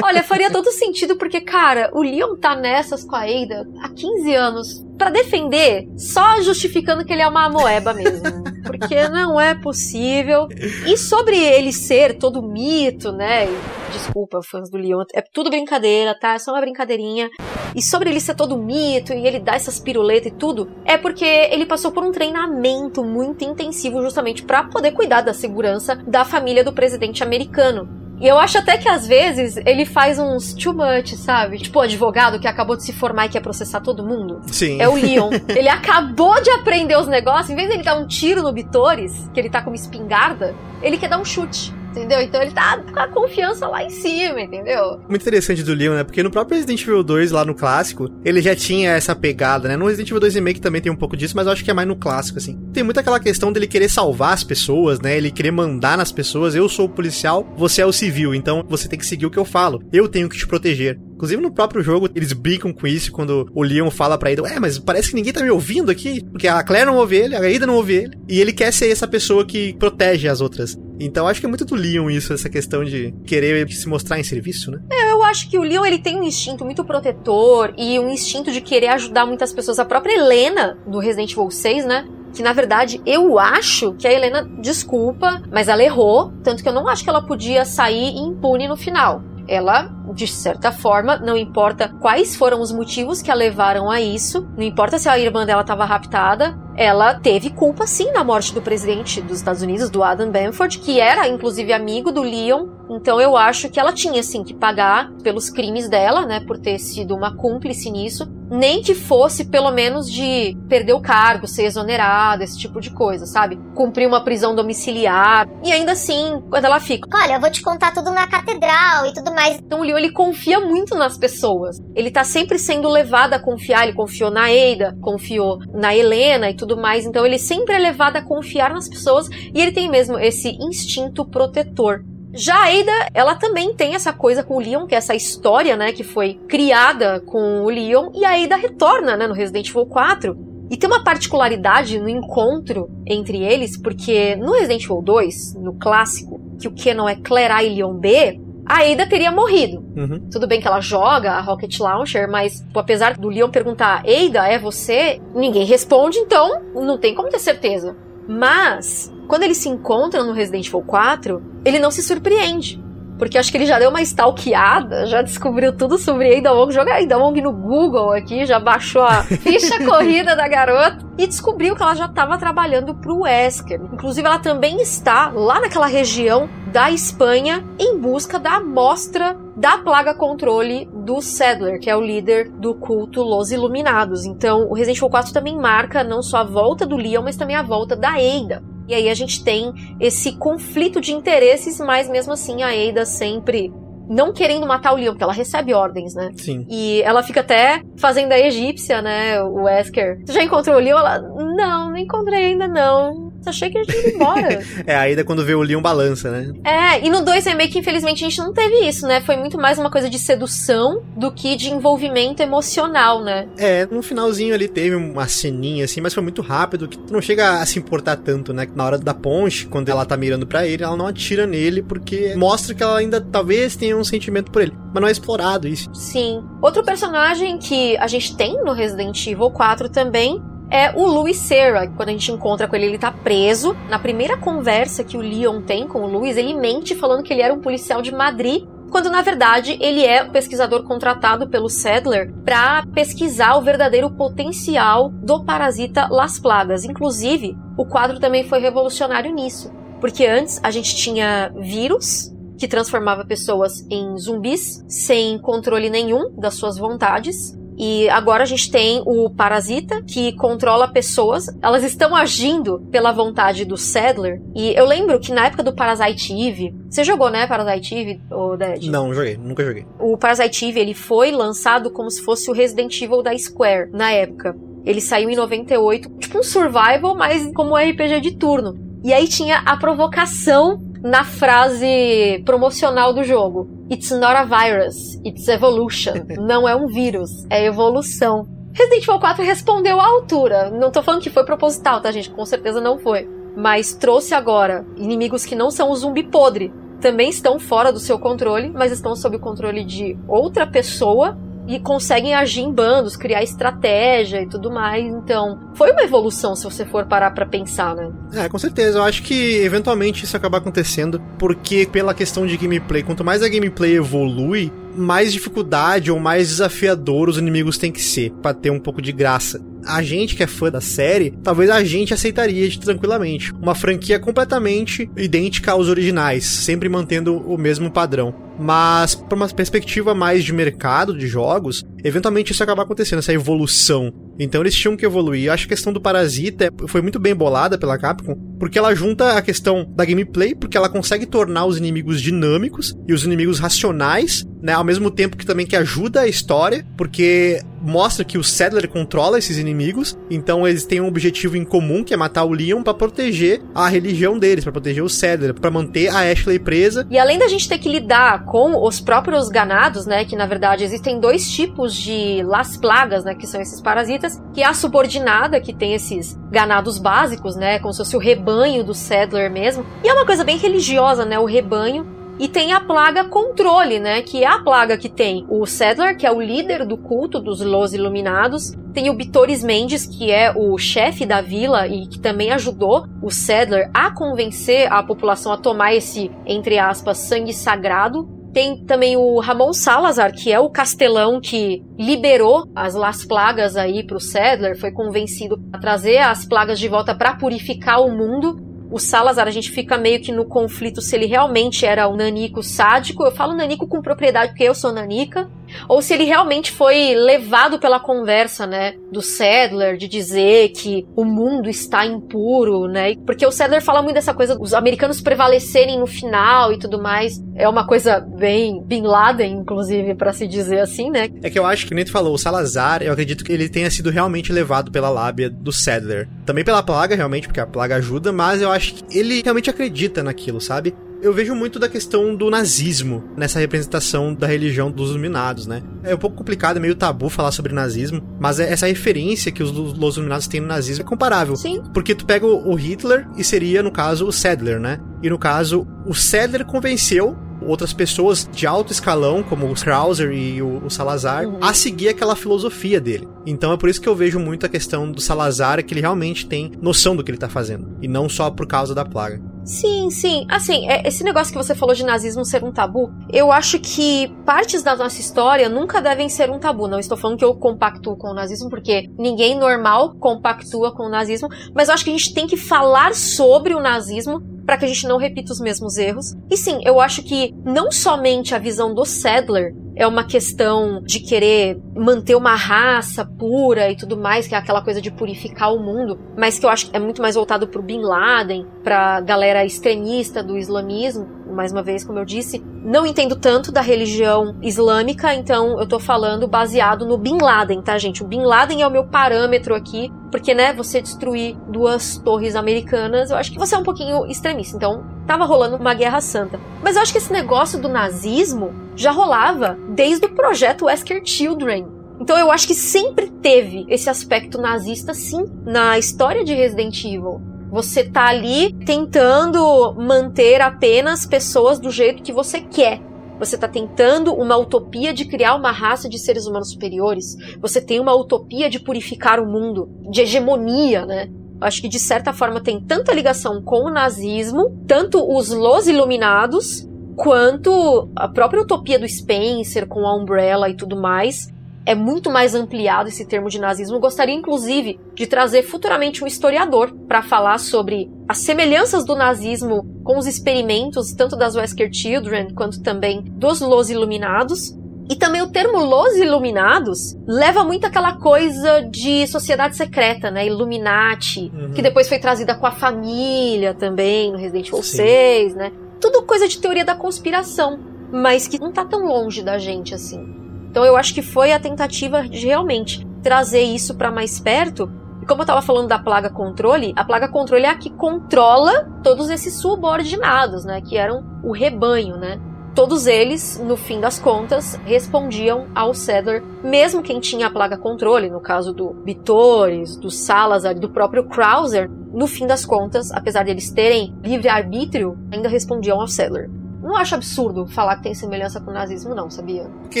Olha, faria todo sentido porque, cara, o Leon tá nessas com a Ada há 15 anos pra defender, só justificando que ele é uma amoeba mesmo. <laughs> Porque não é possível. E sobre ele ser todo mito, né? Desculpa, fãs do Leon, é tudo brincadeira, tá? É só uma brincadeirinha. E sobre ele ser todo mito e ele dar essas piruletas e tudo, é porque ele passou por um treinamento muito intensivo justamente pra poder cuidar da segurança da família do presidente americano. E eu acho até que às vezes ele faz uns too much, sabe? Tipo o advogado que acabou de se formar e quer processar todo mundo. Sim. É o Leon. <laughs> ele acabou de aprender os negócios, em vez de ele dar um tiro no Bitores, que ele tá com uma espingarda, ele quer dar um chute. Entendeu? Então ele tá com a confiança lá em cima, entendeu? Muito interessante do Leon, né? Porque no próprio Resident Evil 2, lá no clássico, ele já tinha essa pegada, né? No Resident Evil 2 Remake também tem um pouco disso, mas eu acho que é mais no clássico, assim. Tem muito aquela questão dele querer salvar as pessoas, né? Ele querer mandar nas pessoas. Eu sou o policial, você é o civil, então você tem que seguir o que eu falo. Eu tenho que te proteger. Inclusive no próprio jogo, eles brincam com isso quando o Leon fala pra Ada, é, mas parece que ninguém tá me ouvindo aqui, porque a Claire não ouve ele, a Ada não ouve ele, e ele quer ser essa pessoa que protege as outras. Então acho que é muito do Leon isso, essa questão de querer se mostrar em serviço, né? É, eu acho que o Leon ele tem um instinto muito protetor e um instinto de querer ajudar muitas pessoas. A própria Helena do Resident Evil 6, né? que na verdade eu acho que a Helena desculpa, mas ela errou, tanto que eu não acho que ela podia sair impune no final. Ela de certa forma, não importa quais foram os motivos que a levaram a isso, não importa se a irmã dela estava raptada, ela teve culpa sim na morte do presidente dos Estados Unidos, do Adam Benford, que era inclusive amigo do Leon. Então eu acho que ela tinha sim que pagar pelos crimes dela, né, por ter sido uma cúmplice nisso, nem que fosse pelo menos de perder o cargo, ser exonerada, esse tipo de coisa, sabe? Cumprir uma prisão domiciliar. E ainda assim, quando ela fica, olha, eu vou te contar tudo na catedral e tudo mais. Então o Leon ele confia muito nas pessoas. Ele tá sempre sendo levado a confiar. Ele confiou na Eida, confiou na Helena e tudo mais. Então ele sempre é levado a confiar nas pessoas e ele tem mesmo esse instinto protetor. Já a Ada, ela também tem essa coisa com o Leon, que é essa história, né, que foi criada com o Leon, e a Ada retorna, né, no Resident Evil 4. E tem uma particularidade no encontro entre eles, porque no Resident Evil 2, no clássico, que o Canon é Claire A e Leon B, a Ada teria morrido. Uhum. Tudo bem que ela joga a Rocket Launcher, mas apesar do Leon perguntar, Ada, é você? Ninguém responde, então não tem como ter certeza. Mas, quando eles se encontram no Resident Evil 4, ele não se surpreende. Porque acho que ele já deu uma stalkeada, já descobriu tudo sobre Ada Wong. Joga Ada Wong no Google aqui, já baixou a <laughs> ficha corrida da garota e descobriu que ela já estava trabalhando para o Wesker. Inclusive, ela também está lá naquela região da Espanha em busca da amostra da plaga controle do Sadler, que é o líder do culto Los Iluminados. Então, o Resident Evil 4 também marca não só a volta do Leon, mas também a volta da Ada. E aí a gente tem esse conflito de interesses, mas mesmo assim a Ada sempre não querendo matar o Leon, porque ela recebe ordens, né? Sim. E ela fica até fazendo a egípcia, né? O Wesker. Você já encontrou o Leon? Ela, não, não encontrei ainda não. Achei que a gente ia embora. <laughs> é, ainda quando vê o Leon balança, né? É, e no 2 remake, infelizmente, a gente não teve isso, né? Foi muito mais uma coisa de sedução do que de envolvimento emocional, né? É, no finalzinho ali teve uma ceninha assim, mas foi muito rápido, que não chega a se importar tanto, né? Na hora da ponte, quando ela tá mirando para ele, ela não atira nele, porque mostra que ela ainda talvez tenha um sentimento por ele. Mas não é explorado isso. Sim. Outro personagem que a gente tem no Resident Evil 4 também é o Louis Serra. Quando a gente encontra com ele, ele tá preso. Na primeira conversa que o Leon tem com o Louis, ele mente falando que ele era um policial de Madrid quando na verdade ele é o pesquisador contratado pelo Sadler para pesquisar o verdadeiro potencial do parasita Las Plagas. Inclusive, o quadro também foi revolucionário nisso, porque antes a gente tinha vírus que transformava pessoas em zumbis sem controle nenhum das suas vontades. E agora a gente tem o Parasita, que controla pessoas. Elas estão agindo pela vontade do Sadler. E eu lembro que na época do Parasite Eve, você jogou, né, Parasite Eve, ou Dead? Não, joguei, nunca joguei. O Parasite Eve, ele foi lançado como se fosse o Resident Evil da Square, na época. Ele saiu em 98, tipo um survival, mas como RPG de turno. E aí tinha a provocação na frase promocional do jogo. It's not a virus, it's evolution. <laughs> Não é um vírus, é evolução. Resident Evil 4 respondeu à altura. Não tô falando que foi proposital, tá, gente? Com certeza não foi. Mas trouxe agora inimigos que não são o zumbi podre. Também estão fora do seu controle, mas estão sob o controle de outra pessoa e conseguem agir em bandos, criar estratégia e tudo mais. Então, foi uma evolução se você for parar para pensar, né? É, com certeza. Eu acho que eventualmente isso acaba acontecendo porque pela questão de gameplay, quanto mais a gameplay evolui, mais dificuldade ou mais desafiador os inimigos têm que ser para ter um pouco de graça. A gente que é fã da série, talvez a gente aceitaria tranquilamente. Uma franquia completamente idêntica aos originais, sempre mantendo o mesmo padrão. Mas, para uma perspectiva mais de mercado de jogos, eventualmente isso acaba acontecendo, essa evolução. Então eles tinham que evoluir. Acho que a questão do Parasita foi muito bem bolada pela Capcom, porque ela junta a questão da gameplay, porque ela consegue tornar os inimigos dinâmicos e os inimigos racionais, né, ao mesmo tempo que também que ajuda a história, porque mostra que o Sadler controla esses inimigos, então eles têm um objetivo em comum, que é matar o Leon para proteger a religião deles, para proteger o Sadler, para manter a Ashley presa. E além da gente ter que lidar com os próprios ganados, né, que na verdade existem dois tipos de las plagas, né, que são esses parasitas, que é a subordinada, que tem esses ganados básicos, né, como se fosse o rebanho do Sadler mesmo. E é uma coisa bem religiosa, né, o rebanho e tem a plaga controle, né? Que é a plaga que tem o Sadler, que é o líder do culto dos Los Iluminados. Tem o Bitores Mendes, que é o chefe da vila e que também ajudou o Sadler a convencer a população a tomar esse, entre aspas, sangue sagrado. Tem também o Ramon Salazar, que é o castelão que liberou as Las Plagas aí pro Sadler, foi convencido a trazer as plagas de volta para purificar o mundo o Salazar, a gente fica meio que no conflito se ele realmente era o nanico sádico. Eu falo nanico com propriedade porque eu sou nanica ou se ele realmente foi levado pela conversa, né, do Sadler de dizer que o mundo está impuro, né? Porque o Sadler fala muito dessa coisa dos americanos prevalecerem no final e tudo mais. É uma coisa bem Bin Laden, inclusive, para se dizer assim, né? É que eu acho que nem tu falou, o Salazar, eu acredito que ele tenha sido realmente levado pela lábia do Sadler. Também pela plaga, realmente, porque a plaga ajuda, mas eu acho que ele realmente acredita naquilo, sabe? Eu vejo muito da questão do nazismo nessa representação da religião dos iluminados, né? É um pouco complicado, é meio tabu falar sobre nazismo, mas é essa referência que os, os iluminados têm no nazismo é comparável. Sim. Porque tu pega o, Hitler e seria, no caso, o Sadler, né? E no caso, o Sadler convenceu outras pessoas de alto escalão, como o Krauser e o, o Salazar, uhum. a seguir aquela filosofia dele. Então é por isso que eu vejo muito a questão do Salazar, que ele realmente tem noção do que ele tá fazendo, e não só por causa da plaga. Sim, sim. Assim, é, esse negócio que você falou de nazismo ser um tabu, eu acho que partes da nossa história nunca devem ser um tabu. Não estou falando que eu compactuo com o nazismo, porque ninguém normal compactua com o nazismo, mas eu acho que a gente tem que falar sobre o nazismo para que a gente não repita os mesmos erros. E sim, eu acho que não somente a visão do Sadler é uma questão de querer manter uma raça pura e tudo mais, que é aquela coisa de purificar o mundo, mas que eu acho que é muito mais voltado pro Bin Laden, pra galera extremista do islamismo, mais uma vez, como eu disse, não entendo tanto da religião islâmica, então eu tô falando baseado no Bin Laden, tá, gente? O Bin Laden é o meu parâmetro aqui, porque, né, você destruir duas torres americanas, eu acho que você é um pouquinho extremista. Então, tava rolando uma guerra santa. Mas eu acho que esse negócio do nazismo já rolava desde o projeto Wesker Children. Então eu acho que sempre teve esse aspecto nazista, sim, na história de Resident Evil. Você tá ali tentando manter apenas pessoas do jeito que você quer. Você está tentando uma utopia de criar uma raça de seres humanos superiores. Você tem uma utopia de purificar o mundo, de hegemonia, né? Acho que de certa forma tem tanta ligação com o nazismo, tanto os Los Iluminados, quanto a própria utopia do Spencer com a Umbrella e tudo mais é muito mais ampliado esse termo de nazismo. Gostaria, inclusive, de trazer futuramente um historiador para falar sobre as semelhanças do nazismo com os experimentos, tanto das Wesker Children quanto também dos Los Iluminados. E também o termo Los Iluminados leva muito aquela coisa de sociedade secreta, né? Illuminati, uhum. que depois foi trazida com a família também, no Resident Evil Sim. 6, né? Tudo coisa de teoria da conspiração, mas que não tá tão longe da gente assim. Então eu acho que foi a tentativa de realmente trazer isso para mais perto. E como eu estava falando da plaga controle, a plaga controle é a que controla todos esses subordinados, né, que eram o rebanho, né? Todos eles, no fim das contas, respondiam ao Cedar, mesmo quem tinha a plaga controle, no caso do Bitores, do Salazar do próprio Krauser, no fim das contas, apesar de eles terem livre arbítrio, ainda respondiam ao Cedar. Não acho absurdo falar que tem semelhança com o nazismo, não, sabia? Porque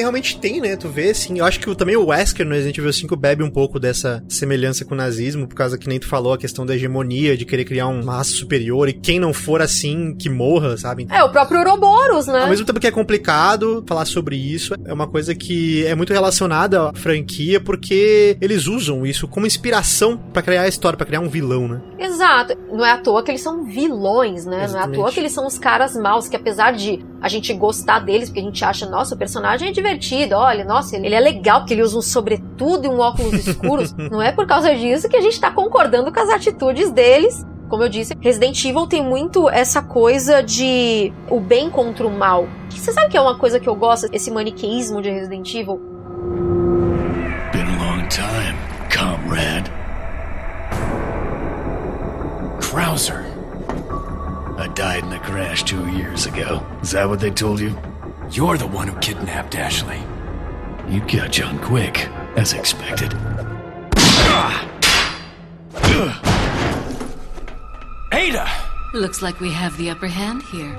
realmente tem, né? Tu vê, assim. Eu acho que também o Wesker no Resident Evil 5 bebe um pouco dessa semelhança com o nazismo, por causa que nem tu falou, a questão da hegemonia, de querer criar uma raça superior, e quem não for assim, que morra, sabe? É, o próprio Ouroboros, né? Ao mesmo tempo que é complicado falar sobre isso, é uma coisa que é muito relacionada à franquia, porque eles usam isso como inspiração para criar a história, para criar um vilão, né? Exato. Não é à toa que eles são vilões, né? Exatamente. Não é à toa que eles são os caras maus, que apesar de a gente gostar deles, porque a gente acha, nossa, o personagem é divertido, olha, nossa, ele é legal, porque ele usa um sobretudo e um óculos escuros. <laughs> não é por causa disso que a gente tá concordando com as atitudes deles. Como eu disse, Resident Evil tem muito essa coisa de o bem contra o mal. Você sabe que é uma coisa que eu gosto, esse maniqueísmo de Resident Evil? Been a long time, comrade. Krauser. I died in a crash two years ago. Is that what they told you? You're the one who kidnapped Ashley. You catch on quick, as expected. Ada! Looks like we have the upper hand here.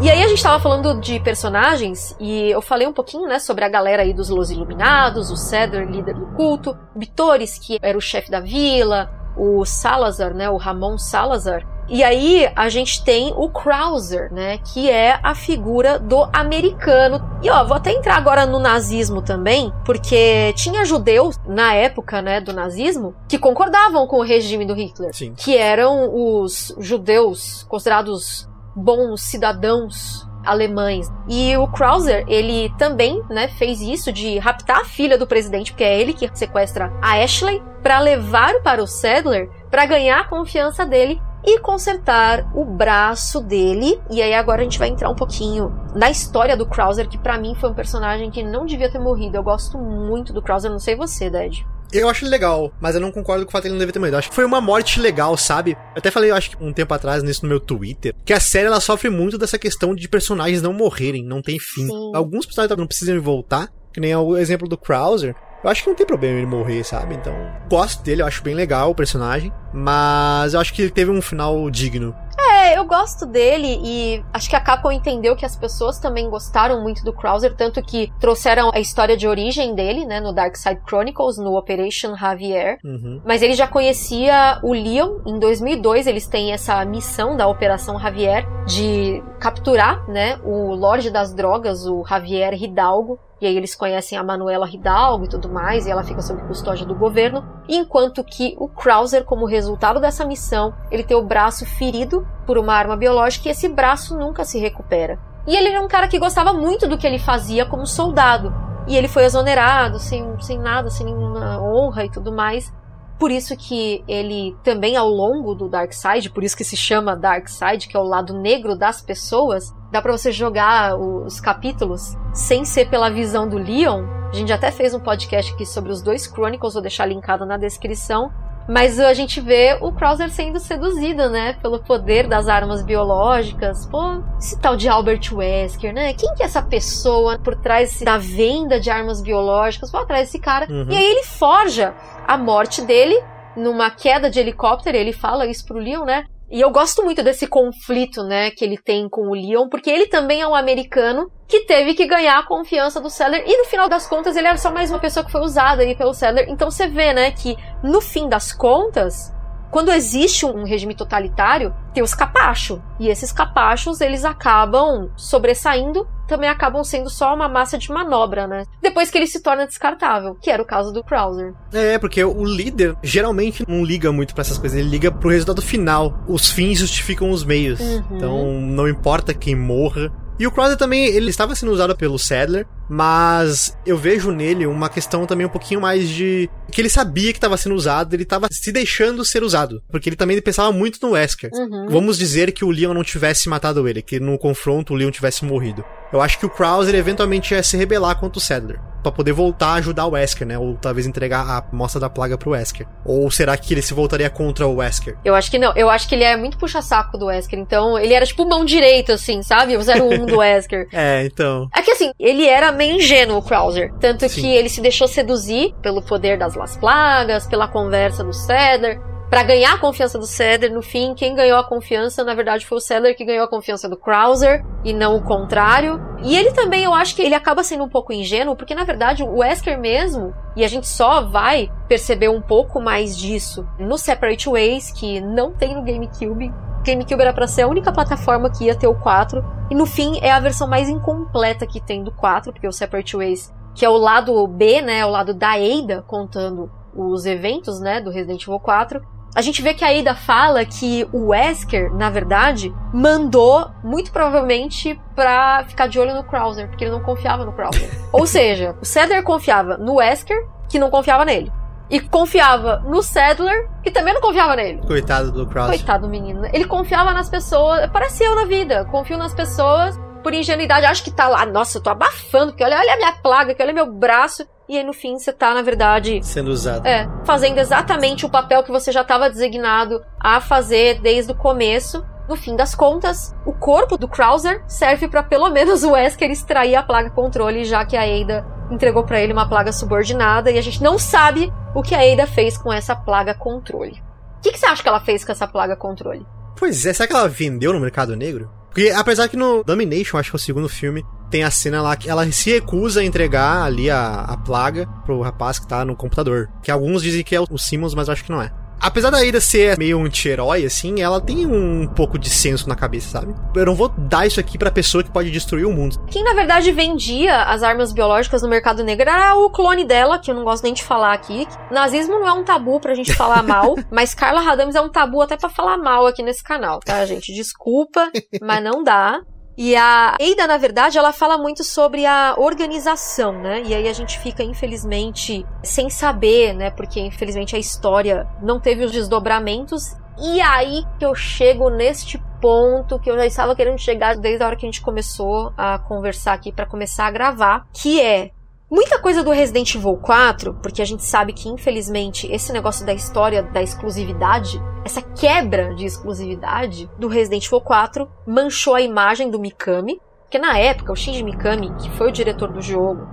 E aí a gente tava falando de personagens e eu falei um pouquinho, né, sobre a galera aí dos Los Iluminados, o Cedar, líder do culto, o Bitores, que era o chefe da vila, o Salazar, né, o Ramon Salazar. E aí a gente tem o Krauser, né, que é a figura do americano. E ó, vou até entrar agora no nazismo também, porque tinha judeus na época, né, do nazismo que concordavam com o regime do Hitler, Sim. que eram os judeus considerados bons cidadãos alemães. E o Krauser, ele também, né, fez isso de raptar a filha do presidente, porque é ele que sequestra a Ashley para levar para o Sadler para ganhar a confiança dele e consertar o braço dele. E aí agora a gente vai entrar um pouquinho na história do Krauser, que para mim foi um personagem que não devia ter morrido. Eu gosto muito do Krauser, não sei você, Dad. Eu acho ele legal, mas eu não concordo com o fato de ele não dever ter morrido. Eu acho que foi uma morte legal, sabe? Eu até falei, eu acho que um tempo atrás, nisso no meu Twitter, que a série ela sofre muito dessa questão de personagens não morrerem, não tem fim. Sim. Alguns personagens não precisam voltar, que nem o exemplo do Krauser. Eu acho que não tem problema ele morrer, sabe? Então, gosto dele, eu acho bem legal o personagem, mas eu acho que ele teve um final digno. É, eu gosto dele e acho que a Capcom entendeu que as pessoas também gostaram muito do Krauser, tanto que trouxeram a história de origem dele, né, no Dark Side Chronicles, no Operation Javier. Uhum. Mas ele já conhecia o Leon. Em 2002, eles têm essa missão da Operação Javier de capturar, né, o Lorde das Drogas, o Javier Hidalgo. E aí eles conhecem a Manuela Hidalgo e tudo mais, e ela fica sob custódia do governo. Enquanto que o Krauser, como resultado dessa missão, ele tem o braço ferido por uma arma biológica e esse braço nunca se recupera. E ele era um cara que gostava muito do que ele fazia como soldado. E ele foi exonerado, sem, sem nada, sem nenhuma honra e tudo mais. Por isso que ele também ao longo do Dark Side, por isso que se chama Dark Side, que é o lado negro das pessoas, dá pra você jogar os capítulos sem ser pela visão do Leon. A gente até fez um podcast aqui sobre os dois Chronicles, vou deixar linkado na descrição. Mas a gente vê o Krauser sendo seduzido, né? Pelo poder das armas biológicas. Pô, esse tal de Albert Wesker, né? Quem que é essa pessoa por trás da venda de armas biológicas? Por trás desse cara. Uhum. E aí ele forja a morte dele numa queda de helicóptero. Ele fala isso pro Leon, né? E eu gosto muito desse conflito, né, que ele tem com o Leon, porque ele também é um americano que teve que ganhar a confiança do Seller e no final das contas ele era só mais uma pessoa que foi usada aí pelo Seller. Então você vê, né, que no fim das contas, quando existe um regime totalitário, tem os capachos. E esses capachos, eles acabam sobressaindo, também acabam sendo só uma massa de manobra, né? Depois que ele se torna descartável, que era o caso do Krauser. É, porque o líder geralmente não liga muito pra essas coisas, ele liga pro resultado final. Os fins justificam os meios. Uhum. Então não importa quem morra. E o Crowder também, ele estava sendo usado pelo Sadler, mas eu vejo nele uma questão também um pouquinho mais de. que ele sabia que estava sendo usado, ele estava se deixando ser usado. Porque ele também pensava muito no Wesker. Uhum. Vamos dizer que o Leon não tivesse matado ele, que no confronto o Leon tivesse morrido. Eu acho que o Krauser eventualmente ia se rebelar contra o Sadler. Pra poder voltar a ajudar o Wesker, né? Ou talvez entregar a mostra da plaga pro Wesker. Ou será que ele se voltaria contra o Wesker? Eu acho que não. Eu acho que ele é muito puxa-saco do Wesker. Então, ele era tipo mão direita, assim, sabe? O 01 do <laughs> Wesker. É, então. É que assim, ele era meio ingênuo, o Krauser. Tanto Sim. que ele se deixou seduzir pelo poder das Las Plagas, pela conversa do Cedar. Para ganhar a confiança do Cedar. No fim, quem ganhou a confiança, na verdade, foi o Cedar que ganhou a confiança do Krauser e não o contrário. E ele também, eu acho que ele acaba sendo um pouco ingênuo, porque na verdade o Wesker mesmo, e a gente só vai perceber um pouco mais disso no Separate Ways, que não tem no GameCube. GameCube era para ser a única plataforma que ia ter o 4, e no fim é a versão mais incompleta que tem do 4, porque o Separate Ways, que é o lado B, né, o lado da Ada contando os eventos, né, do Resident Evil 4, a gente vê que a Ada fala que o Wesker, na verdade, mandou muito provavelmente pra ficar de olho no Krauser, porque ele não confiava no Krauser. <laughs> Ou seja, o Cedar confiava no Wesker, que não confiava nele. E confiava no Sadler, que também não confiava nele. Coitado do Krauser. Coitado do menino. Ele confiava nas pessoas. Parece eu na vida. Confio nas pessoas por ingenuidade. Acho que tá lá. Nossa, eu tô abafando, porque olha, olha a minha plaga, que olha meu braço. E aí no fim você tá, na verdade. Sendo usado. É, fazendo exatamente o papel que você já estava designado a fazer desde o começo. No fim das contas, o corpo do Krauser serve para pelo menos o Wesker extrair a plaga controle, já que a Ada entregou para ele uma plaga subordinada e a gente não sabe o que a Ada fez com essa plaga controle. O que, que você acha que ela fez com essa plaga controle? Pois é, será que ela vendeu no mercado negro? Porque apesar que no Domination, acho que é o segundo filme, tem a cena lá que ela se recusa a entregar ali a, a plaga pro rapaz que tá no computador. Que alguns dizem que é o Simmons, mas eu acho que não é. Apesar da Ida ser meio anti-herói, assim, ela tem um pouco de senso na cabeça, sabe? Eu não vou dar isso aqui pra pessoa que pode destruir o mundo. Quem na verdade vendia as armas biológicas no mercado negro era o clone dela, que eu não gosto nem de falar aqui. Nazismo não é um tabu pra gente falar mal, <laughs> mas Carla Radames é um tabu até pra falar mal aqui nesse canal, tá, gente? Desculpa, mas não dá. E a Eida, na verdade, ela fala muito sobre a organização, né? E aí a gente fica, infelizmente, sem saber, né? Porque, infelizmente, a história não teve os desdobramentos. E aí que eu chego neste ponto que eu já estava querendo chegar desde a hora que a gente começou a conversar aqui para começar a gravar, que é Muita coisa do Resident Evil 4, porque a gente sabe que, infelizmente, esse negócio da história da exclusividade, essa quebra de exclusividade do Resident Evil 4 manchou a imagem do Mikami, porque na época o Shinji Mikami, que foi o diretor do jogo,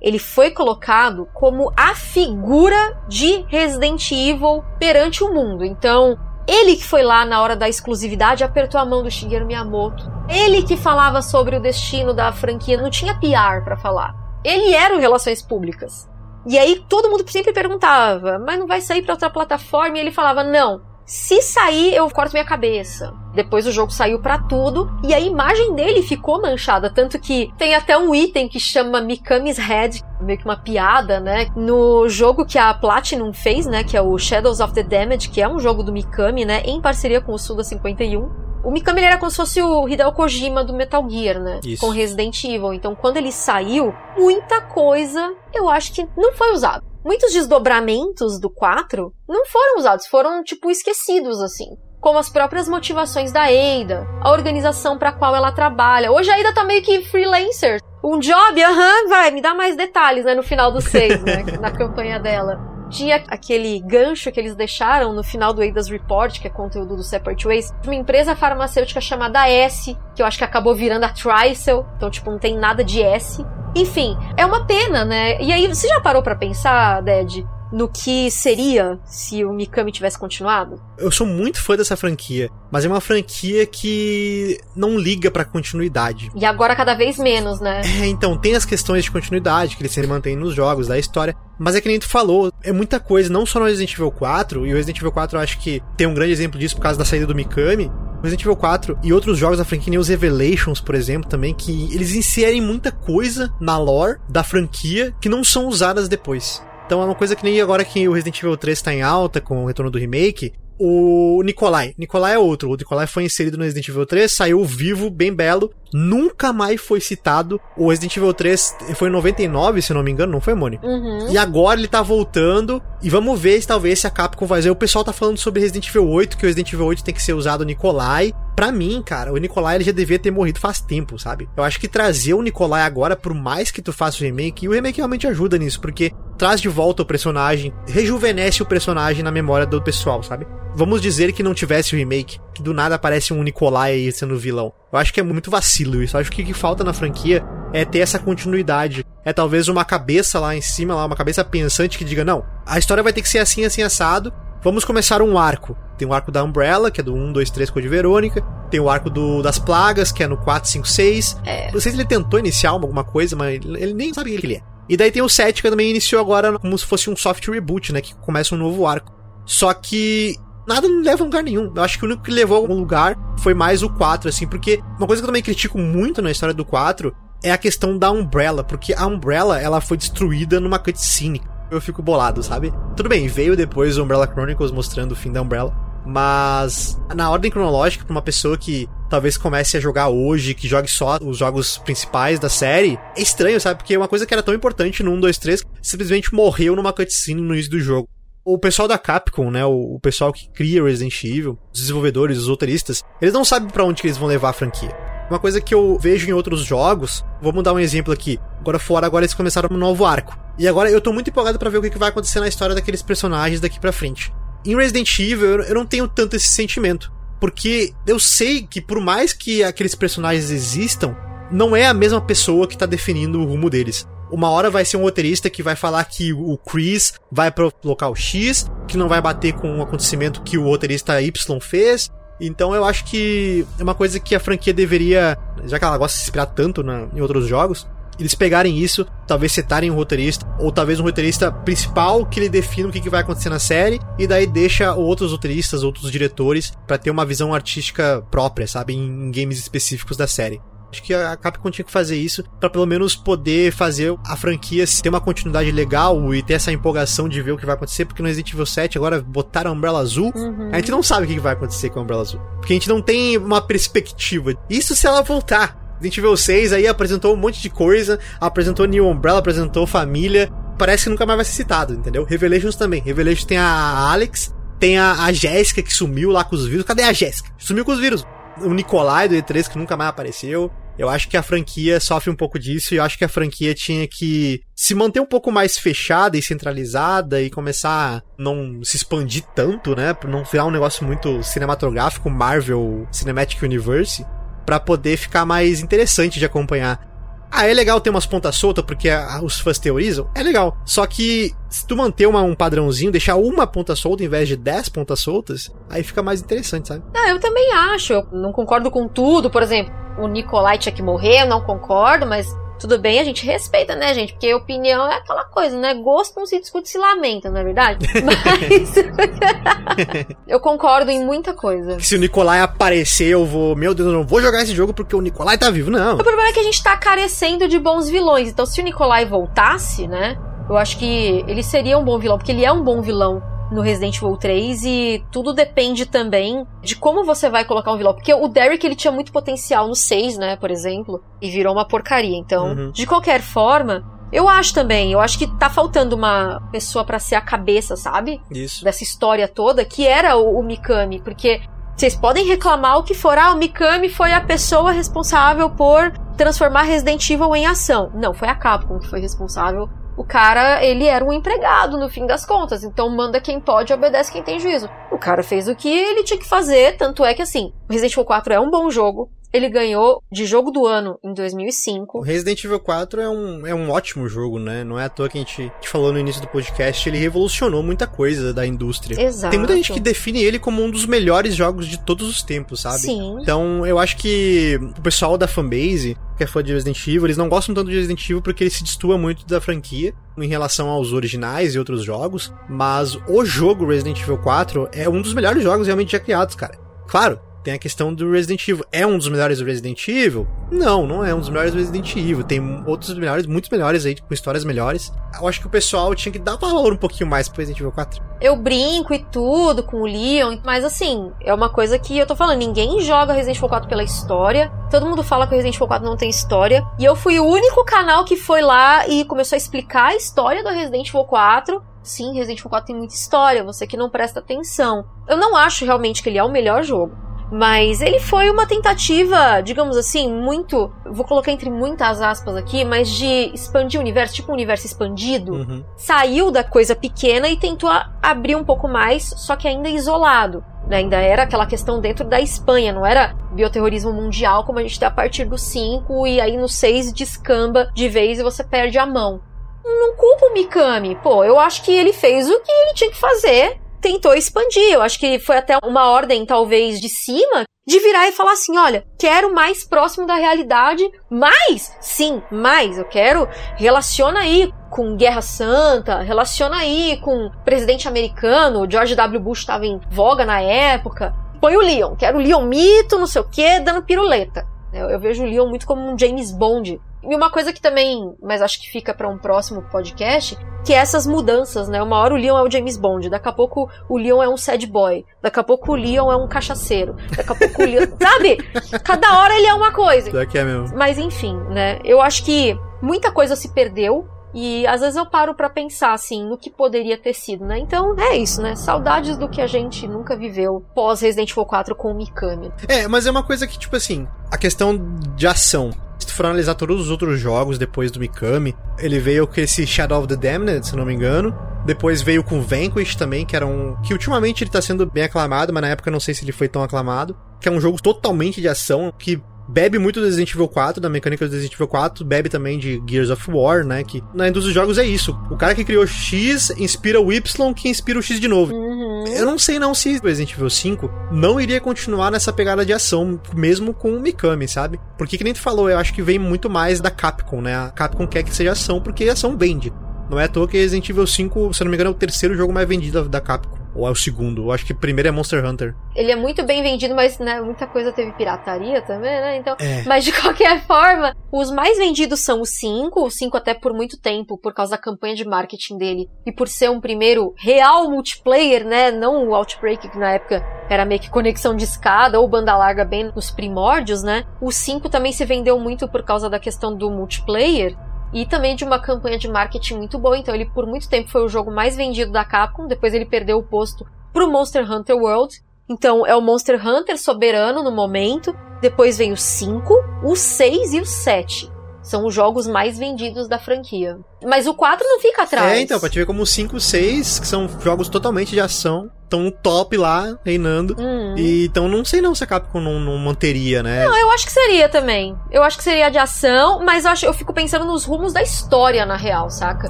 ele foi colocado como a figura de Resident Evil perante o mundo. Então, ele que foi lá na hora da exclusividade apertou a mão do Shigeru Miyamoto. Ele que falava sobre o destino da franquia, não tinha PR para falar. Ele era o Relações Públicas. E aí todo mundo sempre perguntava, mas não vai sair para outra plataforma? E ele falava, não. Se sair, eu corto minha cabeça. Depois o jogo saiu para tudo e a imagem dele ficou manchada, tanto que tem até um item que chama Mikami's Head, meio que uma piada, né? No jogo que a Platinum fez, né, que é o Shadows of the Damage, que é um jogo do Mikami, né, em parceria com o Suda 51. O Mikami era como se fosse o Hideo Kojima do Metal Gear, né? Isso. Com Resident Evil. Então, quando ele saiu, muita coisa eu acho que não foi usado. Muitos desdobramentos do 4 não foram usados, foram, tipo, esquecidos, assim. Como as próprias motivações da Ada, a organização para qual ela trabalha. Hoje a Ada tá meio que freelancer. Um job, aham, vai, me dá mais detalhes, né, no final do 6, né, <laughs> na campanha dela tinha aquele gancho que eles deixaram no final do Eidas Report, que é conteúdo do Separate Ways, de uma empresa farmacêutica chamada S, que eu acho que acabou virando a Tricel, então, tipo, não tem nada de S. Enfim, é uma pena, né? E aí, você já parou para pensar, Ded, no que seria se o Mikami tivesse continuado? Eu sou muito fã dessa franquia, mas é uma franquia que não liga pra continuidade. E agora cada vez menos, né? É, então, tem as questões de continuidade que eles sempre mantêm nos jogos, da história, mas é que nem tu falou, é muita coisa, não só no Resident Evil 4, e o Resident Evil 4 eu acho que tem um grande exemplo disso por causa da saída do Mikami, o Resident Evil 4 e outros jogos da franquia, nem os Revelations, por exemplo, também, que eles inserem muita coisa na lore da franquia que não são usadas depois. Então é uma coisa que nem agora que o Resident Evil 3 tá em alta com o retorno do remake, o Nikolai. Nikolai é outro. O Nikolai foi inserido no Resident Evil 3, saiu vivo, bem belo. Nunca mais foi citado. O Resident Evil 3 foi em 99, se não me engano, não foi, Moni? Uhum. E agora ele tá voltando. E vamos ver se talvez se a Capcom vai fazer. O pessoal tá falando sobre Resident Evil 8, que o Resident Evil 8 tem que ser usado o Nikolai. Pra mim, cara, o Nikolai ele já devia ter morrido faz tempo, sabe? Eu acho que trazer o Nikolai agora, por mais que tu faça o remake, e o remake realmente ajuda nisso, porque traz de volta o personagem, rejuvenesce o personagem na memória do pessoal, sabe? Vamos dizer que não tivesse o remake, que do nada aparece um Nikolai aí sendo vilão. Eu acho que é muito vacilo isso. Eu acho que o que falta na franquia é ter essa continuidade. É talvez uma cabeça lá em cima, lá, uma cabeça pensante que diga: não, a história vai ter que ser assim, assim, assado. vamos começar um arco. Tem o arco da Umbrella, que é do 1, 2, 3 Code Verônica. Tem o arco do, das plagas, que é no 4, 5, 6. É. Não sei se ele tentou iniciar alguma coisa, mas ele nem sabe o que ele é. E daí tem o 7, que também iniciou agora como se fosse um soft reboot, né? Que começa um novo arco. Só que nada não leva a lugar nenhum. Eu acho que o único que levou a algum lugar foi mais o 4, assim, porque uma coisa que eu também critico muito na história do 4 é a questão da Umbrella, porque a Umbrella, ela foi destruída numa cutscene. Eu fico bolado, sabe? Tudo bem, veio depois o Umbrella Chronicles mostrando o fim da Umbrella, mas na ordem cronológica, pra uma pessoa que talvez comece a jogar hoje, que jogue só os jogos principais da série, é estranho, sabe? Porque uma coisa que era tão importante no 1, 2, 3 simplesmente morreu numa cutscene no início do jogo. O pessoal da Capcom, né, o, o pessoal que cria Resident Evil, os desenvolvedores, os roteiristas, eles não sabem para onde que eles vão levar a franquia. Uma coisa que eu vejo em outros jogos, vamos dar um exemplo aqui. Agora fora, agora eles começaram um novo arco. E agora eu tô muito empolgado para ver o que que vai acontecer na história daqueles personagens daqui pra frente. Em Resident Evil, eu não tenho tanto esse sentimento. Porque eu sei que por mais que aqueles personagens existam, não é a mesma pessoa que tá definindo o rumo deles. Uma hora vai ser um roteirista que vai falar que o Chris vai pro local X, que não vai bater com um acontecimento que o roteirista Y fez. Então eu acho que é uma coisa que a franquia deveria, já que ela gosta de se inspirar tanto na- em outros jogos, eles pegarem isso, talvez setarem um roteirista, ou talvez um roteirista principal que ele defina o que, que vai acontecer na série, e daí deixa outros roteiristas, outros diretores, pra ter uma visão artística própria, sabe, em, em games específicos da série. Acho que a Capcom tinha que fazer isso pra pelo menos poder fazer a franquia ter uma continuidade legal e ter essa empolgação de ver o que vai acontecer, porque no Resident Evil 7 agora botaram a Umbrella Azul. A gente não sabe o que que vai acontecer com a Umbrella Azul. Porque a gente não tem uma perspectiva. Isso se ela voltar. Resident Evil 6 aí apresentou um monte de coisa, apresentou New Umbrella, apresentou família. Parece que nunca mais vai ser citado, entendeu? Revelations também. Revelations tem a Alex, tem a, a Jéssica que sumiu lá com os vírus. Cadê a Jéssica? Sumiu com os vírus. O Nikolai do E3 que nunca mais apareceu. Eu acho que a franquia sofre um pouco disso e eu acho que a franquia tinha que se manter um pouco mais fechada e centralizada e começar a não se expandir tanto, né? Pra não virar um negócio muito cinematográfico, Marvel Cinematic Universe, pra poder ficar mais interessante de acompanhar. Ah, é legal ter umas pontas soltas porque os fãs teorizam? É legal. Só que se tu manter uma- um padrãozinho, deixar uma ponta solta em vez de 10 pontas soltas, aí fica mais interessante, sabe? Não, eu também acho. Eu não concordo com tudo. Por exemplo, o Nikolai tinha que morrer, eu não concordo, mas tudo bem, a gente respeita, né, gente? Porque opinião é aquela coisa, né? Gosto não se discute, se lamenta, não é verdade? <laughs> Mas. <laughs> eu concordo em muita coisa. Se o Nikolai aparecer, eu vou. Meu Deus, eu não vou jogar esse jogo porque o Nikolai tá vivo. Não. O problema é que a gente tá carecendo de bons vilões. Então, se o Nikolai voltasse, né? Eu acho que ele seria um bom vilão, porque ele é um bom vilão no Resident Evil 3 e tudo depende também de como você vai colocar um vilão. Porque o Derek ele tinha muito potencial no 6, né, por exemplo, e virou uma porcaria. Então, Uhum. de qualquer forma, eu acho também, eu acho que tá faltando uma pessoa pra ser a cabeça, sabe? Isso. dessa história toda, que era o, o Mikami, porque vocês podem reclamar o que for, ah, o Mikami foi a pessoa responsável por transformar Resident Evil em ação. Não, foi a Capcom que foi responsável. O cara, ele era um empregado no fim das contas, então manda quem pode, obedece quem tem juízo. O cara fez o que ele tinha que fazer, tanto é que assim, Resident Evil 4 é um bom jogo, ele ganhou de jogo do ano em O 2005. Resident Evil 4 é um, é um ótimo jogo, né? Não é à toa que a gente, gente falou no início do podcast, ele revolucionou muita coisa da indústria. Exato. Tem muita gente que define ele como um dos melhores jogos de todos os tempos, sabe? Sim. Então, eu acho que o pessoal da fanbase, que é fã de Resident Evil, eles não gostam tanto de Resident Evil porque ele se distua muito da franquia em relação aos originais e outros jogos, mas o jogo Resident Evil 4 é um dos melhores jogos realmente já criados, cara. Claro, tem a questão do Resident Evil. É um dos melhores do Resident Evil? Não, não é um dos melhores do Resident Evil. Tem outros melhores, muitos melhores aí, com histórias melhores. Eu acho que o pessoal tinha que dar valor um pouquinho mais pro Resident Evil 4. eu brinco e tudo com o Leon, mas assim, é uma coisa que eu tô falando, ninguém joga Resident Evil 4 pela história. Todo mundo fala que o Resident Evil 4 não tem história. E eu fui o único canal que foi lá e começou a explicar a história do Resident Evil 4. Sim, Resident Evil 4 tem muita história, você que não presta atenção. Eu não acho realmente que ele é o melhor jogo. Mas ele foi uma tentativa, digamos assim, muito. Vou colocar entre muitas aspas aqui, mas de expandir o universo, tipo um universo expandido Uhum. saiu da coisa pequena e tentou abrir um pouco mais, só que ainda isolado. né? Ainda era aquela questão dentro da Espanha, não era bioterrorismo mundial como a gente tem a partir do 5 e aí no 6 descamba de vez e você perde a mão. Não culpa o Mikami. Pô, eu acho que ele fez o que ele tinha que fazer. Tentou expandir. Eu acho que foi até uma ordem, talvez, de cima, de virar e falar assim: olha, quero mais próximo da realidade, mais, sim, mais. Eu quero, relaciona aí com Guerra Santa, relaciona aí com presidente americano, George W. Bush estava em voga na época. Põe o Leon, quero o Leon mito, não sei o que, dando piruleta. Eu, eu vejo o Leon muito como um James Bond e uma coisa que também, mas acho que fica para um próximo podcast, que é essas mudanças, né? Uma hora o Leon é o James Bond, daqui a pouco o Leon é um sad boy, daqui a pouco o Leon é um cachaceiro, daqui a pouco o Leon. <laughs> Sabe? Cada hora ele é uma coisa. Daqui é mesmo. Mas enfim, né? Eu acho que muita coisa se perdeu. E às vezes eu paro para pensar assim no que poderia ter sido, né? Então é isso, né? Saudades do que a gente nunca viveu pós Resident Evil 4 com o Mikami. É, mas é uma coisa que tipo assim, a questão de ação se tu for analisar todos os outros jogos depois do Mikami, ele veio com esse Shadow of the Damned, se não me engano. Depois veio com Vanquish também, que era um. que ultimamente ele tá sendo bem aclamado, mas na época eu não sei se ele foi tão aclamado. Que é um jogo totalmente de ação, que bebe muito do Resident Evil 4, da mecânica do Resident Evil 4, bebe também de Gears of War, né? Que na indústria dos jogos é isso. O cara que criou X inspira o Y, que inspira o X de novo. Uhum. Eu não sei não se Resident Evil 5 não iria continuar nessa pegada de ação, mesmo com o Mikami, sabe? Porque que nem tu falou, eu acho que vem muito mais da Capcom, né? A Capcom quer que seja ação, porque ação vende. Não é à toa que Resident Evil 5, se não me engano, é o terceiro jogo mais vendido da Capcom. Ou é o segundo? Eu acho que o primeiro é Monster Hunter. Ele é muito bem vendido, mas né, muita coisa teve pirataria também, né? Então, É. mas de <laughs> qualquer forma, os mais vendidos são os 5, o 5 até por muito tempo, por causa da campanha de marketing dele e por ser um primeiro real multiplayer, né? Não o Outbreak que na época era meio que conexão de escada ou banda larga bem nos primórdios, né? O 5 também se vendeu muito por causa da questão do multiplayer e também de uma campanha de marketing muito boa. Então ele por muito tempo foi o jogo mais vendido da Capcom, depois ele perdeu o posto pro Monster Hunter World. Então é o Monster Hunter soberano no momento, depois vem o 5, o 6 e o 7. São os jogos mais vendidos da franquia. Mas o 4 não fica atrás. É, então, pra te ver como 5 e 6, que são jogos totalmente de ação, estão no top lá, reinando. Hum. E então não sei não se a Capcom não, não manteria, né? Não, eu acho que seria também. Eu acho que seria de ação, mas eu, acho, eu fico pensando nos rumos da história, na real, saca?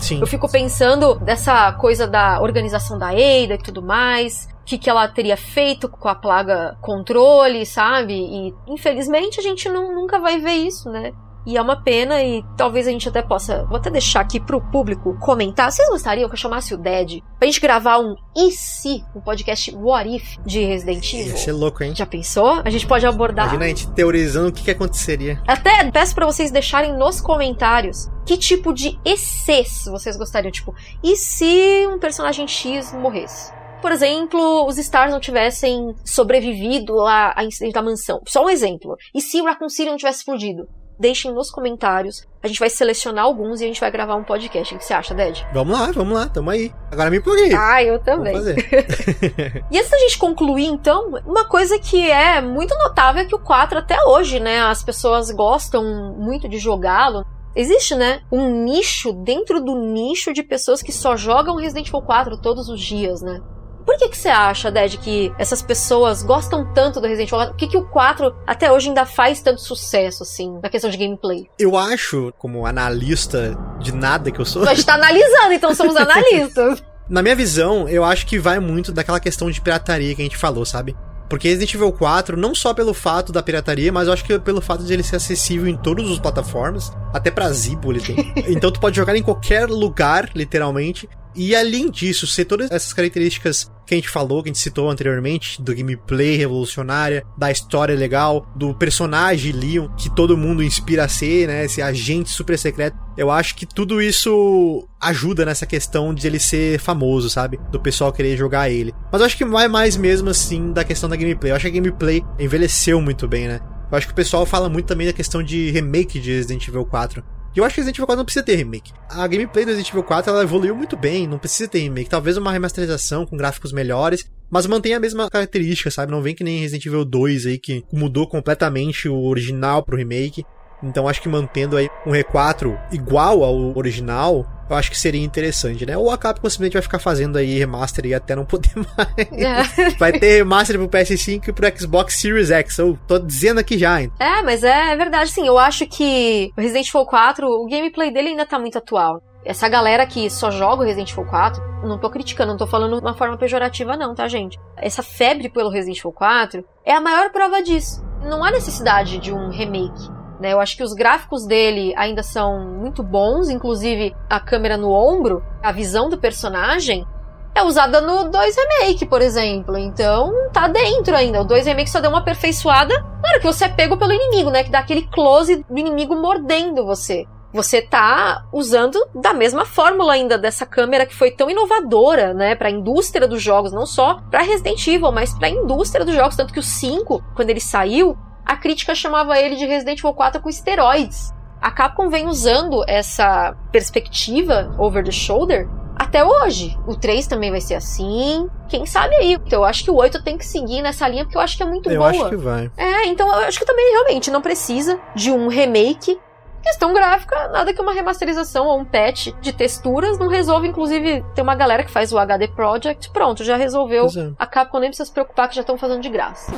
Sim. Eu fico pensando dessa coisa da organização da Ada e tudo mais. O que, que ela teria feito com a plaga controle, sabe? E infelizmente a gente não, nunca vai ver isso, né? E é uma pena e talvez a gente até possa. Vou até deixar aqui pro público comentar. Vocês gostariam que eu chamasse o Dead pra gente gravar um e se, um podcast What If de Resident Evil? Ia ser louco, hein? Já pensou? A gente pode abordar. Imagina a gente teorizando o que, que aconteceria. Até peço pra vocês deixarem nos comentários que tipo de ECs vocês gostariam. Tipo, e se um personagem X morresse? Por exemplo, os Stars não tivessem sobrevivido lá a incidente da mansão. Só um exemplo. E se o Raccoon City não tivesse explodido? Deixem nos comentários. A gente vai selecionar alguns e a gente vai gravar um podcast. O que você acha, Ded? Vamos lá, vamos lá, tamo aí. Agora me empolguei. Ah, eu também. fazer. <laughs> E antes da gente concluir, então, uma coisa que é muito notável é que o 4 até hoje, né, as pessoas gostam muito de jogá-lo. Existe, né, um nicho dentro do nicho de pessoas que só jogam Resident Evil 4 todos os dias, né? Por que que você acha, Ded, que essas pessoas gostam tanto do Resident Evil 4? Por que que o 4 até hoje ainda faz tanto sucesso, assim, na questão de gameplay? Eu acho, como analista de nada que eu sou, A gente tá analisando, então somos <laughs> analistas. na minha visão, eu acho que vai muito daquela questão de pirataria que a gente falou, sabe? Porque Resident Evil 4, não só pelo fato da pirataria, mas eu acho que pelo fato de ele ser acessível em todas as plataformas, até pra Zibo ele tem. <laughs> então tu pode jogar em qualquer lugar, literalmente. E além disso, ser todas essas características que a gente falou, que a gente citou anteriormente, do gameplay revolucionária, da história legal, do personagem Leon, que todo mundo inspira a ser, né? Esse agente super secreto. Eu acho que tudo isso ajuda nessa questão de ele ser famoso, sabe? Do pessoal querer jogar ele. Mas eu acho que vai mais mesmo assim da questão da gameplay. Eu acho que a gameplay envelheceu muito bem, né? Eu acho que o pessoal fala muito também da questão de remake de Resident Evil 4. E eu acho que Resident Evil 4 não precisa ter remake. A gameplay do Resident Evil 4 ela evoluiu muito bem, não precisa ter remake. Talvez uma remasterização com gráficos melhores, mas mantém a mesma característica, sabe? Não vem que nem Resident Evil 2 aí que mudou completamente o original pro remake. Então acho que mantendo aí um R4 igual ao original, eu acho que seria interessante, né? Ou a Capcom simplesmente vai ficar fazendo aí remaster e até não poder <laughs> mais. vai ter remaster pro PS5 e pro Xbox Series X. Eu tô dizendo aqui já, hein? É, mas é verdade, sim. Eu acho que o Resident Evil 4, o gameplay dele ainda tá muito atual. Essa galera que só joga o Resident Evil 4, não tô criticando, não tô falando de uma forma pejorativa não, tá, gente? Essa febre pelo Resident Evil 4 é a maior prova disso. Não há necessidade de um remake. Né? Eu acho que os gráficos dele ainda são muito bons, inclusive a câmera no ombro, a visão do personagem é usada no 2 Remake, por exemplo. Então, tá dentro ainda. O 2 Remake só deu uma aperfeiçoada hora que você é pego pelo inimigo, né? Que dá aquele close do inimigo mordendo você. Você tá usando da mesma fórmula ainda dessa câmera que foi tão inovadora, né, para a indústria dos jogos, não só para Resident Evil, mas para a indústria dos jogos, tanto que o 5, quando ele saiu, a crítica chamava ele de Resident Evil 4 com esteroides. A Capcom vem usando essa perspectiva over the shoulder até hoje. O 3 também vai ser assim. Quem sabe aí? Então eu acho que o 8 tem que seguir nessa linha porque eu acho que é muito eu boa. Eu acho que vai. É, então eu acho que também realmente não precisa de um remake. Questão gráfica, nada que uma remasterização ou um patch de texturas não resolve. Inclusive, tem uma galera que faz o HD Project. Pronto, já resolveu. é. A Capcom nem precisa se preocupar que já estão fazendo de graça.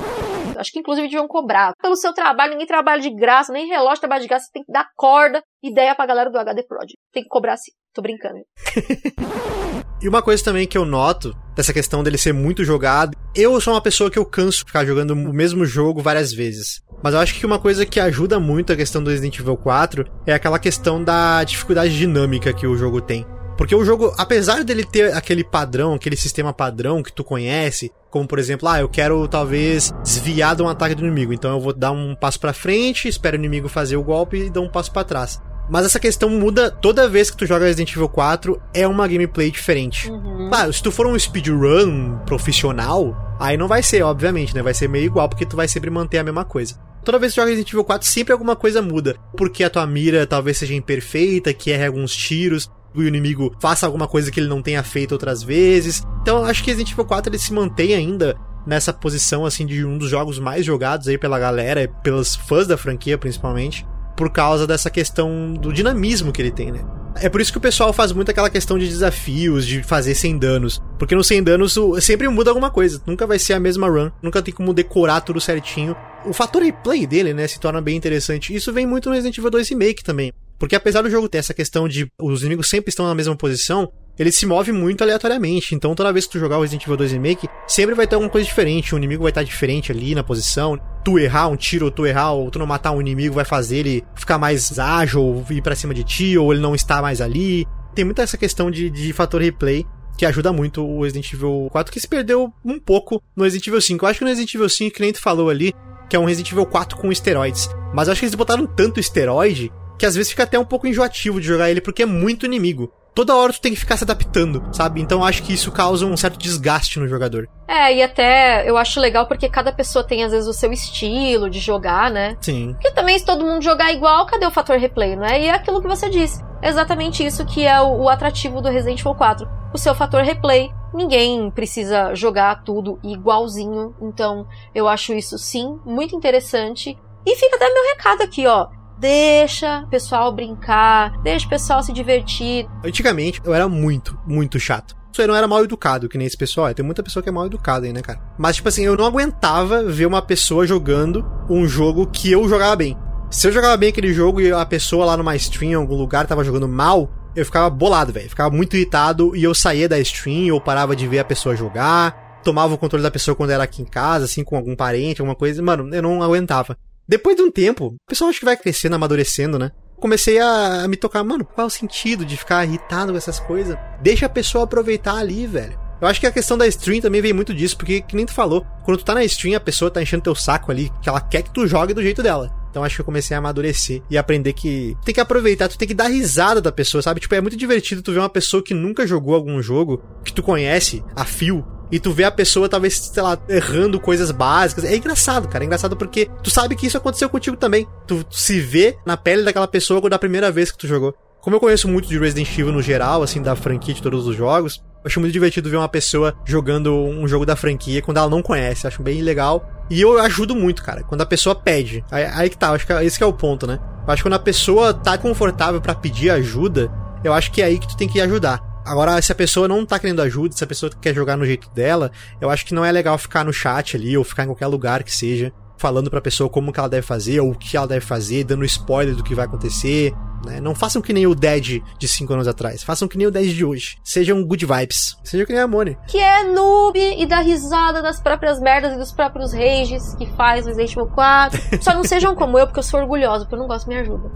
Acho que inclusive deviam cobrar. Pelo seu trabalho, ninguém trabalha de graça, nem relógio trabalha de graça. Você tem que dar corda, ideia pra galera do HD Project. Tem que cobrar sim. Tô brincando. <laughs> E uma coisa também que eu noto dessa questão dele ser muito jogado, eu sou uma pessoa que eu canso de ficar jogando o mesmo jogo várias vezes. Mas eu acho que uma coisa que ajuda muito a questão do Resident Evil 4 é aquela questão da dificuldade dinâmica que o jogo tem. Porque o jogo, apesar dele ter aquele padrão, aquele sistema padrão que tu conhece, como por exemplo, ah, eu quero talvez desviar de um ataque do inimigo, então eu vou dar um passo para frente, espero o inimigo fazer o golpe e dar um passo para trás. Mas essa questão muda toda vez que tu joga Resident Evil 4, é uma gameplay diferente. Uhum. Claro, se tu for um speedrun profissional, aí não vai ser, obviamente, né? Vai ser meio igual, porque tu vai sempre manter a mesma coisa. Toda vez que tu joga Resident Evil 4, sempre alguma coisa muda. Porque a tua mira talvez seja imperfeita, que erre alguns tiros, o inimigo faça alguma coisa que ele não tenha feito outras vezes. Então eu acho que Resident Evil 4 ele se mantém ainda nessa posição assim de um dos jogos mais jogados aí pela galera, pelos fãs da franquia principalmente por causa dessa questão do dinamismo que ele tem, né? É por isso que o pessoal faz muito aquela questão de desafios, de fazer sem danos. Porque no sem danos sempre muda alguma coisa. Nunca vai ser a mesma run. Nunca tem como decorar tudo certinho. O fator replay dele, né, se torna bem interessante. Isso vem muito no Resident Evil 2 Remake também. Porque apesar do jogo ter essa questão de os inimigos sempre estão na mesma posição, ele se move muito aleatoriamente. Então toda vez que tu jogar o Resident Evil 2 Remake, sempre vai ter alguma coisa diferente. O inimigo vai estar diferente ali na posição. Tu errar um tiro, ou tu errar, ou tu não matar um inimigo, vai fazer ele ficar mais ágil, ir pra cima de ti, ou ele não estar mais ali. Tem muita essa questão de, de fator replay que ajuda muito o Resident Evil 4, que se perdeu um pouco no Resident Evil 5. Eu acho que no Resident Evil 5, que nem tu falou ali, que é um Resident Evil 4 com esteroides. Mas eu acho que eles botaram tanto esteroide que às vezes fica até um pouco enjoativo de jogar ele porque é muito inimigo. Toda hora tu tem que ficar se adaptando, sabe? Então eu acho que isso causa um certo desgaste no jogador. É, e até eu acho legal porque cada pessoa tem às vezes o seu estilo de jogar, né? Sim. Porque também se todo mundo jogar igual, cadê o fator replay, não é? E é aquilo que você disse. É exatamente isso que é o, o atrativo do Resident Evil 4. O seu fator replay. Ninguém precisa jogar tudo igualzinho. Então, eu acho isso sim muito interessante. E fica até meu recado aqui, ó. Deixa o pessoal brincar, deixa o pessoal se divertir. Antigamente eu era muito, muito chato. Eu não era mal educado, que nem esse pessoal. Tem muita pessoa que é mal educada aí, né, cara? Mas, tipo assim, eu não aguentava ver uma pessoa jogando um jogo que eu jogava bem. Se eu jogava bem aquele jogo e a pessoa lá numa stream, em algum lugar, tava jogando mal, eu ficava bolado, velho. Ficava muito irritado e eu saía da stream ou parava de ver a pessoa jogar. Tomava o controle da pessoa quando era aqui em casa, assim, com algum parente, alguma coisa. Mano, eu não aguentava. Depois de um tempo, o pessoal acho que vai crescendo, amadurecendo, né? Comecei a, a me tocar, mano, qual é o sentido de ficar irritado com essas coisas? Deixa a pessoa aproveitar ali, velho. Eu acho que a questão da stream também vem muito disso, porque, que nem tu falou, quando tu tá na stream, a pessoa tá enchendo teu saco ali, que ela quer que tu jogue do jeito dela. Então acho que eu comecei a amadurecer e aprender que tem que aproveitar, tu tem que dar risada da pessoa, sabe? Tipo, é muito divertido tu ver uma pessoa que nunca jogou algum jogo, que tu conhece a fio, e tu vê a pessoa, talvez, sei lá, errando coisas básicas. É engraçado, cara. É engraçado porque tu sabe que isso aconteceu contigo também. Tu, se vê na pele daquela pessoa da primeira vez que tu jogou. Como eu conheço muito de Resident Evil no geral, assim, da franquia de todos os jogos, eu acho muito divertido ver uma pessoa jogando um jogo da franquia quando ela não conhece. Acho bem legal. E eu ajudo muito, cara, quando a pessoa pede. Aí, aí que tá, acho que esse que é o ponto, né? Eu acho que quando a pessoa tá confortável para pedir ajuda, eu acho que é aí que tu tem que ajudar. Agora, se a pessoa não tá querendo ajuda, se a pessoa quer jogar no jeito dela, eu acho que não é legal ficar no chat ali, ou ficar em qualquer lugar que seja, falando pra pessoa como que ela deve fazer, ou o que ela deve fazer, dando spoiler do que vai acontecer. Né? Não façam que nem o Dead de 5 anos atrás. Façam que nem o Dead de hoje. Sejam good vibes. Sejam que nem a Mone. Que é noob e dá risada das próprias merdas e dos próprios rages que faz Resident Evil 4. Só não sejam como eu, porque eu sou orgulhosa, porque eu não gosto me ajuda.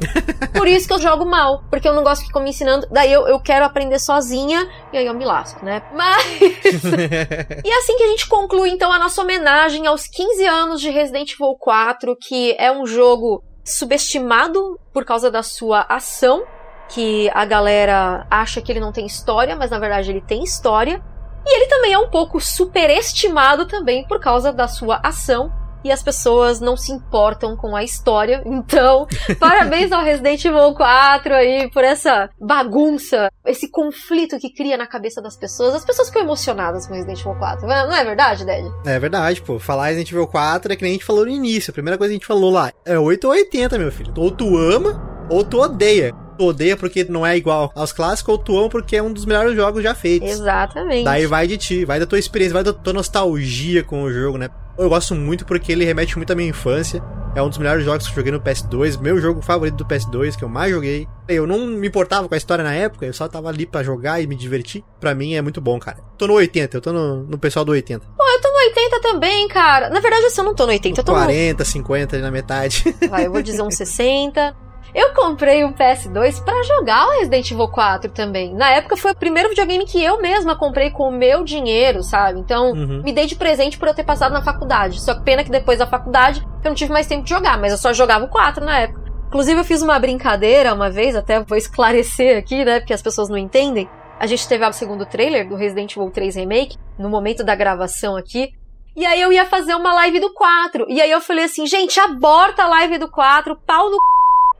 Por isso que eu jogo mal, porque eu não gosto que ficam me ensinando. Daí eu, eu quero aprender sozinha e aí eu me lasco, né? Mas. <laughs> e é assim que a gente conclui então a nossa homenagem aos 15 anos de Resident Evil 4, que é um jogo subestimado por causa da sua ação, que a galera acha que ele não tem história, mas na verdade ele tem história. E ele também é um pouco superestimado também por causa da sua ação. E as pessoas não se importam com a história. <laughs> Então, parabéns ao Resident Evil 4 aí por essa bagunça, esse conflito que cria na cabeça das pessoas. As pessoas ficam emocionadas com Resident Evil 4. Não é verdade, Ded? É verdade, pô. Falar Resident Evil 4 é que nem a gente falou no início. A primeira coisa que a gente falou lá é 8 ou 80, meu filho. Ou tu ama, ou tu odeia. Tu odeia porque não é igual aos clássicos, ou tu ama porque é um dos melhores jogos já feitos. Exatamente. Daí vai de ti, vai da tua experiência, vai da tua nostalgia com o jogo, né? Eu gosto muito porque ele remete muito à minha infância. É um dos melhores jogos que eu joguei no PS2, meu jogo favorito do PS2, que eu mais joguei. Eu não me importava com a história na época, eu só tava ali para jogar e me divertir. Pra mim é muito bom, cara. Tô no 80, eu tô no, no pessoal do 80. Pô, eu tô no 80 também, cara. Na verdade, assim, eu não tô no 80, eu tô 40, 50 ali na metade. Vai, eu vou dizer <laughs> uns 60. Eu comprei um PS2 para jogar o Resident Evil 4 também. Na época foi o primeiro videogame que eu mesma comprei com o meu dinheiro, sabe? Então, Uhum. me dei de presente por eu ter passado na faculdade. Só que pena que depois da faculdade eu não tive mais tempo de jogar, mas eu só jogava o 4 na época. Inclusive, eu fiz uma brincadeira uma vez, até vou esclarecer aqui, né? Porque as pessoas não entendem. A gente teve o segundo trailer do Resident Evil 3 Remake, no momento da gravação aqui. E aí eu ia fazer uma live do 4. E aí eu falei assim, gente, aborta a live do 4, pau no c...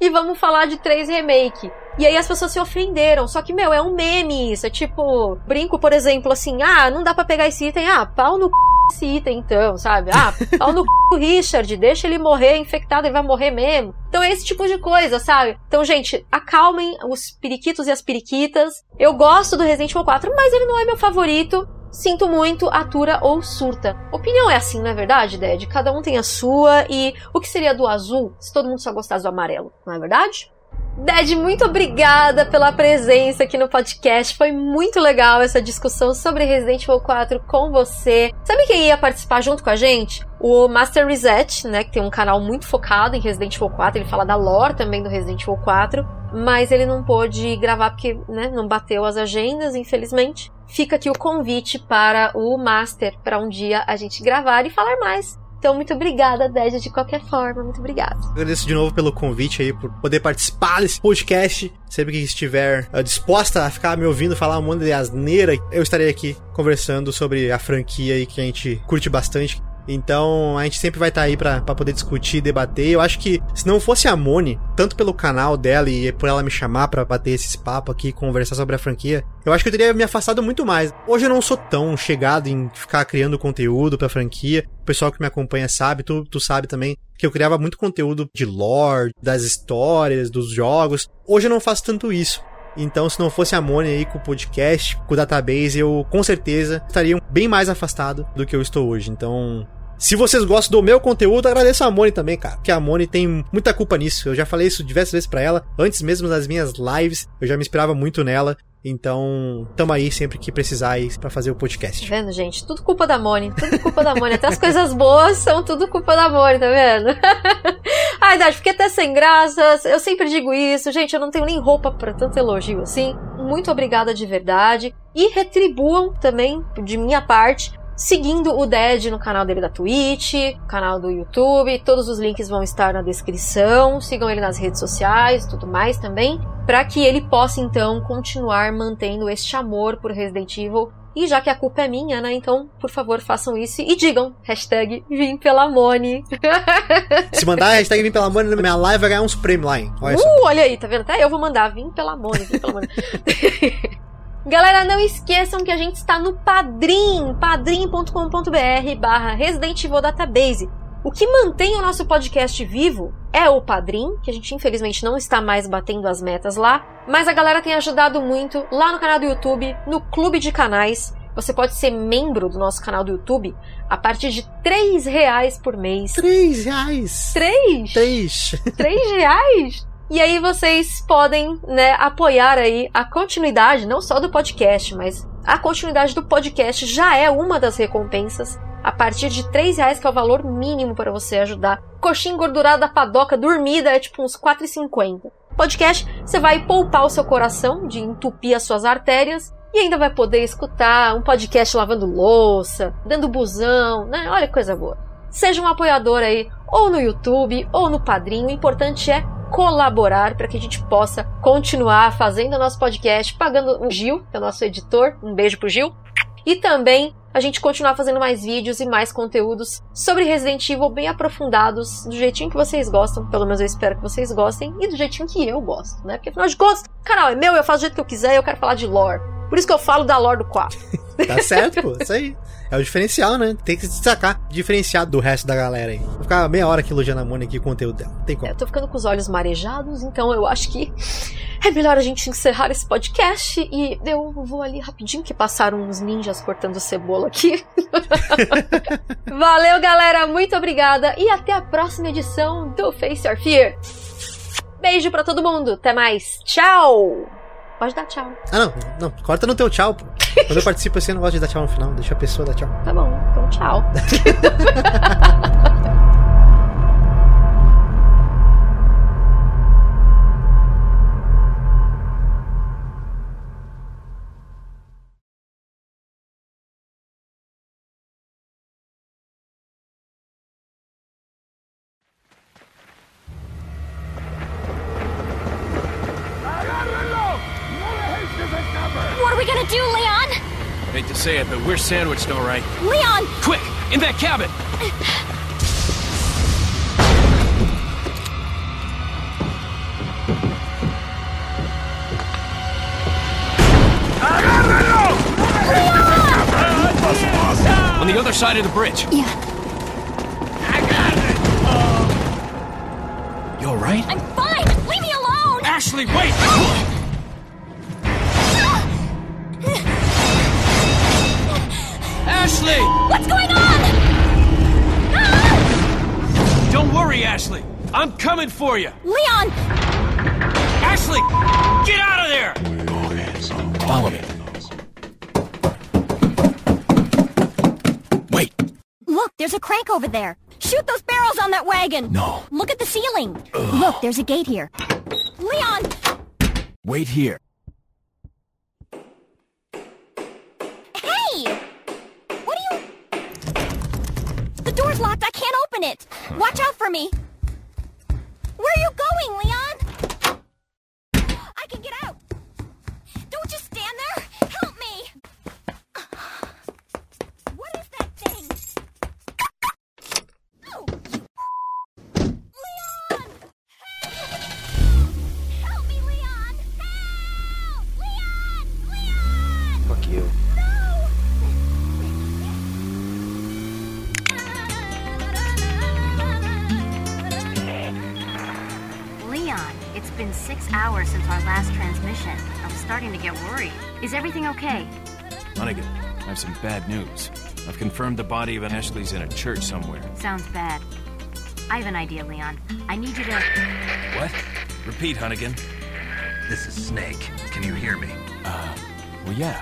e vamos falar de 3 Remake. E aí as pessoas se ofenderam. Só que, meu, é um meme isso. É tipo, brinco, por exemplo, assim, ah, não dá pra pegar esse item. Ah, pau no c... esse item então, sabe? Ah, pau no c... do Richard, deixa ele morrer infectado, ele vai morrer mesmo. Então é esse tipo de coisa, sabe? Então, gente, acalmem os periquitos e as periquitas. Eu gosto do Resident Evil 4, mas ele não é meu favorito. Sinto muito, atura ou surta. Opinião é assim, não é verdade, Ded? Cada um tem a sua e o que seria do azul se todo mundo só gostasse do amarelo, não é verdade? Ded, muito obrigada pela presença aqui no podcast. Foi muito legal essa discussão sobre Resident Evil 4 com você. Sabe quem ia participar junto com a gente? O Master Reset, né, que tem um canal muito focado em Resident Evil 4, ele fala da lore também do Resident Evil 4, mas ele não pôde gravar porque, né, não bateu as agendas, infelizmente. Fica aqui o convite para o Master para um dia a gente gravar e falar mais. Então, muito obrigada, Deja, de qualquer forma. Muito obrigada. Agradeço de novo pelo convite aí, por poder participar desse podcast. Sempre que estiver uh, disposta a ficar me ouvindo falar um monte de asneira, eu estarei aqui conversando sobre a franquia aí que a gente curte bastante. Então a gente sempre vai estar aí pra, pra poder discutir, debater. Eu acho que se não fosse a Moni, tanto pelo canal dela e por ela me chamar pra bater esses papos aqui, conversar sobre a franquia, eu acho que eu teria me afastado muito mais. Hoje eu não sou tão chegado em ficar criando conteúdo pra franquia. O pessoal que me acompanha sabe, tu, tu sabe também que eu criava muito conteúdo de lore, das histórias, dos jogos. Hoje eu não faço tanto isso. Então, se não fosse a Moni aí com o podcast, com o database, eu com certeza estaria bem mais afastado do que eu estou hoje. Então, se vocês gostam do meu conteúdo, agradeço a Moni também, cara. Porque a Moni tem muita culpa nisso. Eu já falei isso diversas vezes pra ela. Antes mesmo das minhas lives, eu já me inspirava muito nela. Então, tamo aí sempre que precisar aí pra fazer o podcast. Tá vendo, gente? Tudo culpa da Moni. Tudo culpa da Moni. Até as coisas boas são tudo culpa da Moni, tá vendo? <laughs> Ai, Dad, fiquei até sem graças. Eu sempre digo isso. Gente, eu não tenho nem roupa pra tanto elogio assim. Muito obrigada de verdade. E retribuam também, de minha parte, seguindo o Ded no canal dele da Twitch, canal do YouTube, todos os links vão estar na descrição. Sigam ele nas redes sociais, tudo mais também, para que ele possa então continuar mantendo este amor por Resident Evil. E já que a culpa é minha, né? Então, por favor, façam isso e digam hashtag Vim pela. Se mandar a hashtag Vim pela na minha live, vai ganhar uns prêmios lá, hein? Olha. Uh, olha aí, tá vendo? Até eu vou mandar Vim pela Vim pela. <laughs> Galera, não esqueçam que a gente está no Padrim, padrim.com.br barra Resident Evil Database. O que mantém o nosso podcast vivo é o Padrim, que a gente infelizmente não está mais batendo as metas lá, mas a galera tem ajudado muito lá no canal do YouTube, no Clube de Canais. Você pode ser membro do nosso canal do YouTube a partir de 3 reais por mês. Três reais. 3? Três. 3 reais? E aí vocês podem, né, apoiar aí a continuidade, não só do podcast, mas a continuidade do podcast já é uma das recompensas. A partir de 3 reais, que é o valor mínimo para você ajudar. Coxinha engordurada, padoca, dormida, é tipo uns 4,50. Podcast, você vai poupar o seu coração de entupir as suas artérias e ainda vai poder escutar um podcast lavando louça, dando busão, né? Olha que coisa boa. Seja um apoiador aí, ou no YouTube, ou no Padrinho. O importante é colaborar para que a gente possa continuar fazendo o nosso podcast, pagando o Gil, que é o nosso editor. Um beijo pro Gil. E também a gente continuar fazendo mais vídeos e mais conteúdos sobre Resident Evil bem aprofundados, do jeitinho que vocês gostam, pelo menos eu espero que vocês gostem, e do jeitinho que eu gosto, né? Porque afinal de contas, o canal é meu, eu faço do jeito que eu quiser eu quero falar de lore. Por isso que eu falo da lore do 4. Tá certo, pô. Isso aí. É o diferencial, né? Tem que se destacar, diferenciado do resto da galera aí. Vou ficar meia hora aqui elogiando a Mônica e o conteúdo dela. Tem como. Eu tô ficando com os olhos marejados, então eu acho que é melhor a gente encerrar esse podcast e eu vou ali rapidinho que passaram uns ninjas cortando cebola aqui. <laughs> Valeu, galera, muito obrigada e até a próxima edição do Face Your Fear. Beijo pra todo mundo, até mais. Tchau. Pode dar tchau. Ah, não, não. Corta no teu tchau, pô. Quando eu participo assim, eu não gosto de dar tchau no final. Deixa a pessoa dar tchau. Tá bom, então tchau. <laughs> we're sandwiched all right. Leon! Quick, in that cabin! On the other side of the bridge. Yeah, i got it You all right? I'm fine! Leave me alone! Ashley, wait! Ashley! What's going on? Ah! Don't worry, Ashley. I'm coming for you. Leon! Ashley, get out of there! Follow me. Wait. Look, there's a crank over there. Shoot those barrels on that wagon! No. Look at the ceiling! Look, there's a gate here. Leon! Wait here. Hey! What are you... The door's locked. I can't open it. Watch out for me. Where are you going, Leon? Get worried. Is everything okay? Hunnigan, I have some bad news. I've confirmed the body of an Ashley's in a church somewhere. Sounds bad. I have an idea, Leon. I need you to. What? Repeat, Hunnigan. This is Snake. Can you hear me? Uh, well, yeah.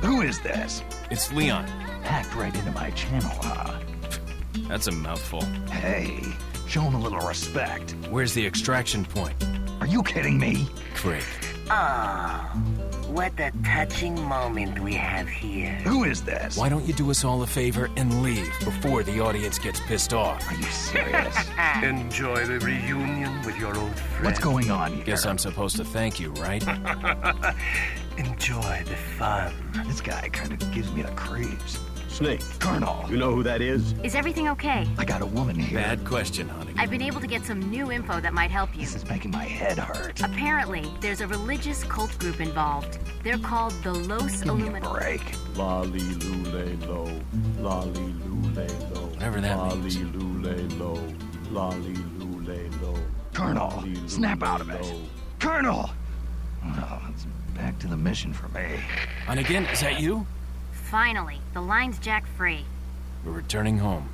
Who is this? It's Leon. Hacked right into my channel, huh? That's a mouthful. Hey, show him a little respect. Where's the extraction point? Are you kidding me? Great. Ah, what a touching moment we have here. Who is this? Why don't you do us all a favor and leave before the audience gets pissed off? Are you serious? <laughs> Enjoy the reunion with your old friend. What's going on here? Guess I'm supposed to thank you, right? <laughs> Enjoy the fun. This guy kind of gives me the creeps. Snake. Colonel, You know who that is? Is everything okay? I got a woman here. Bad question, Hunnigan. I've been able to get some new info that might help you. This is making my head hurt. Apparently, there's a religious cult group involved. They're called the Los Give me a Illuminati. break. Lolly lule lo. Lolly lule lo. Whatever that Lolly means. lule lo. Lolly lule lo. Colonel, snap out of it. Colonel! Oh, well, oh, it's back to the mission for me. Hunnigan, is that you? Finally, the line's jack free. We're returning home.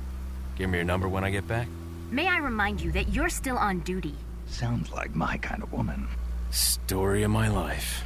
Give me your number when I get back. May I remind you that you're still on duty. Sounds like my kind of woman. Story of my life.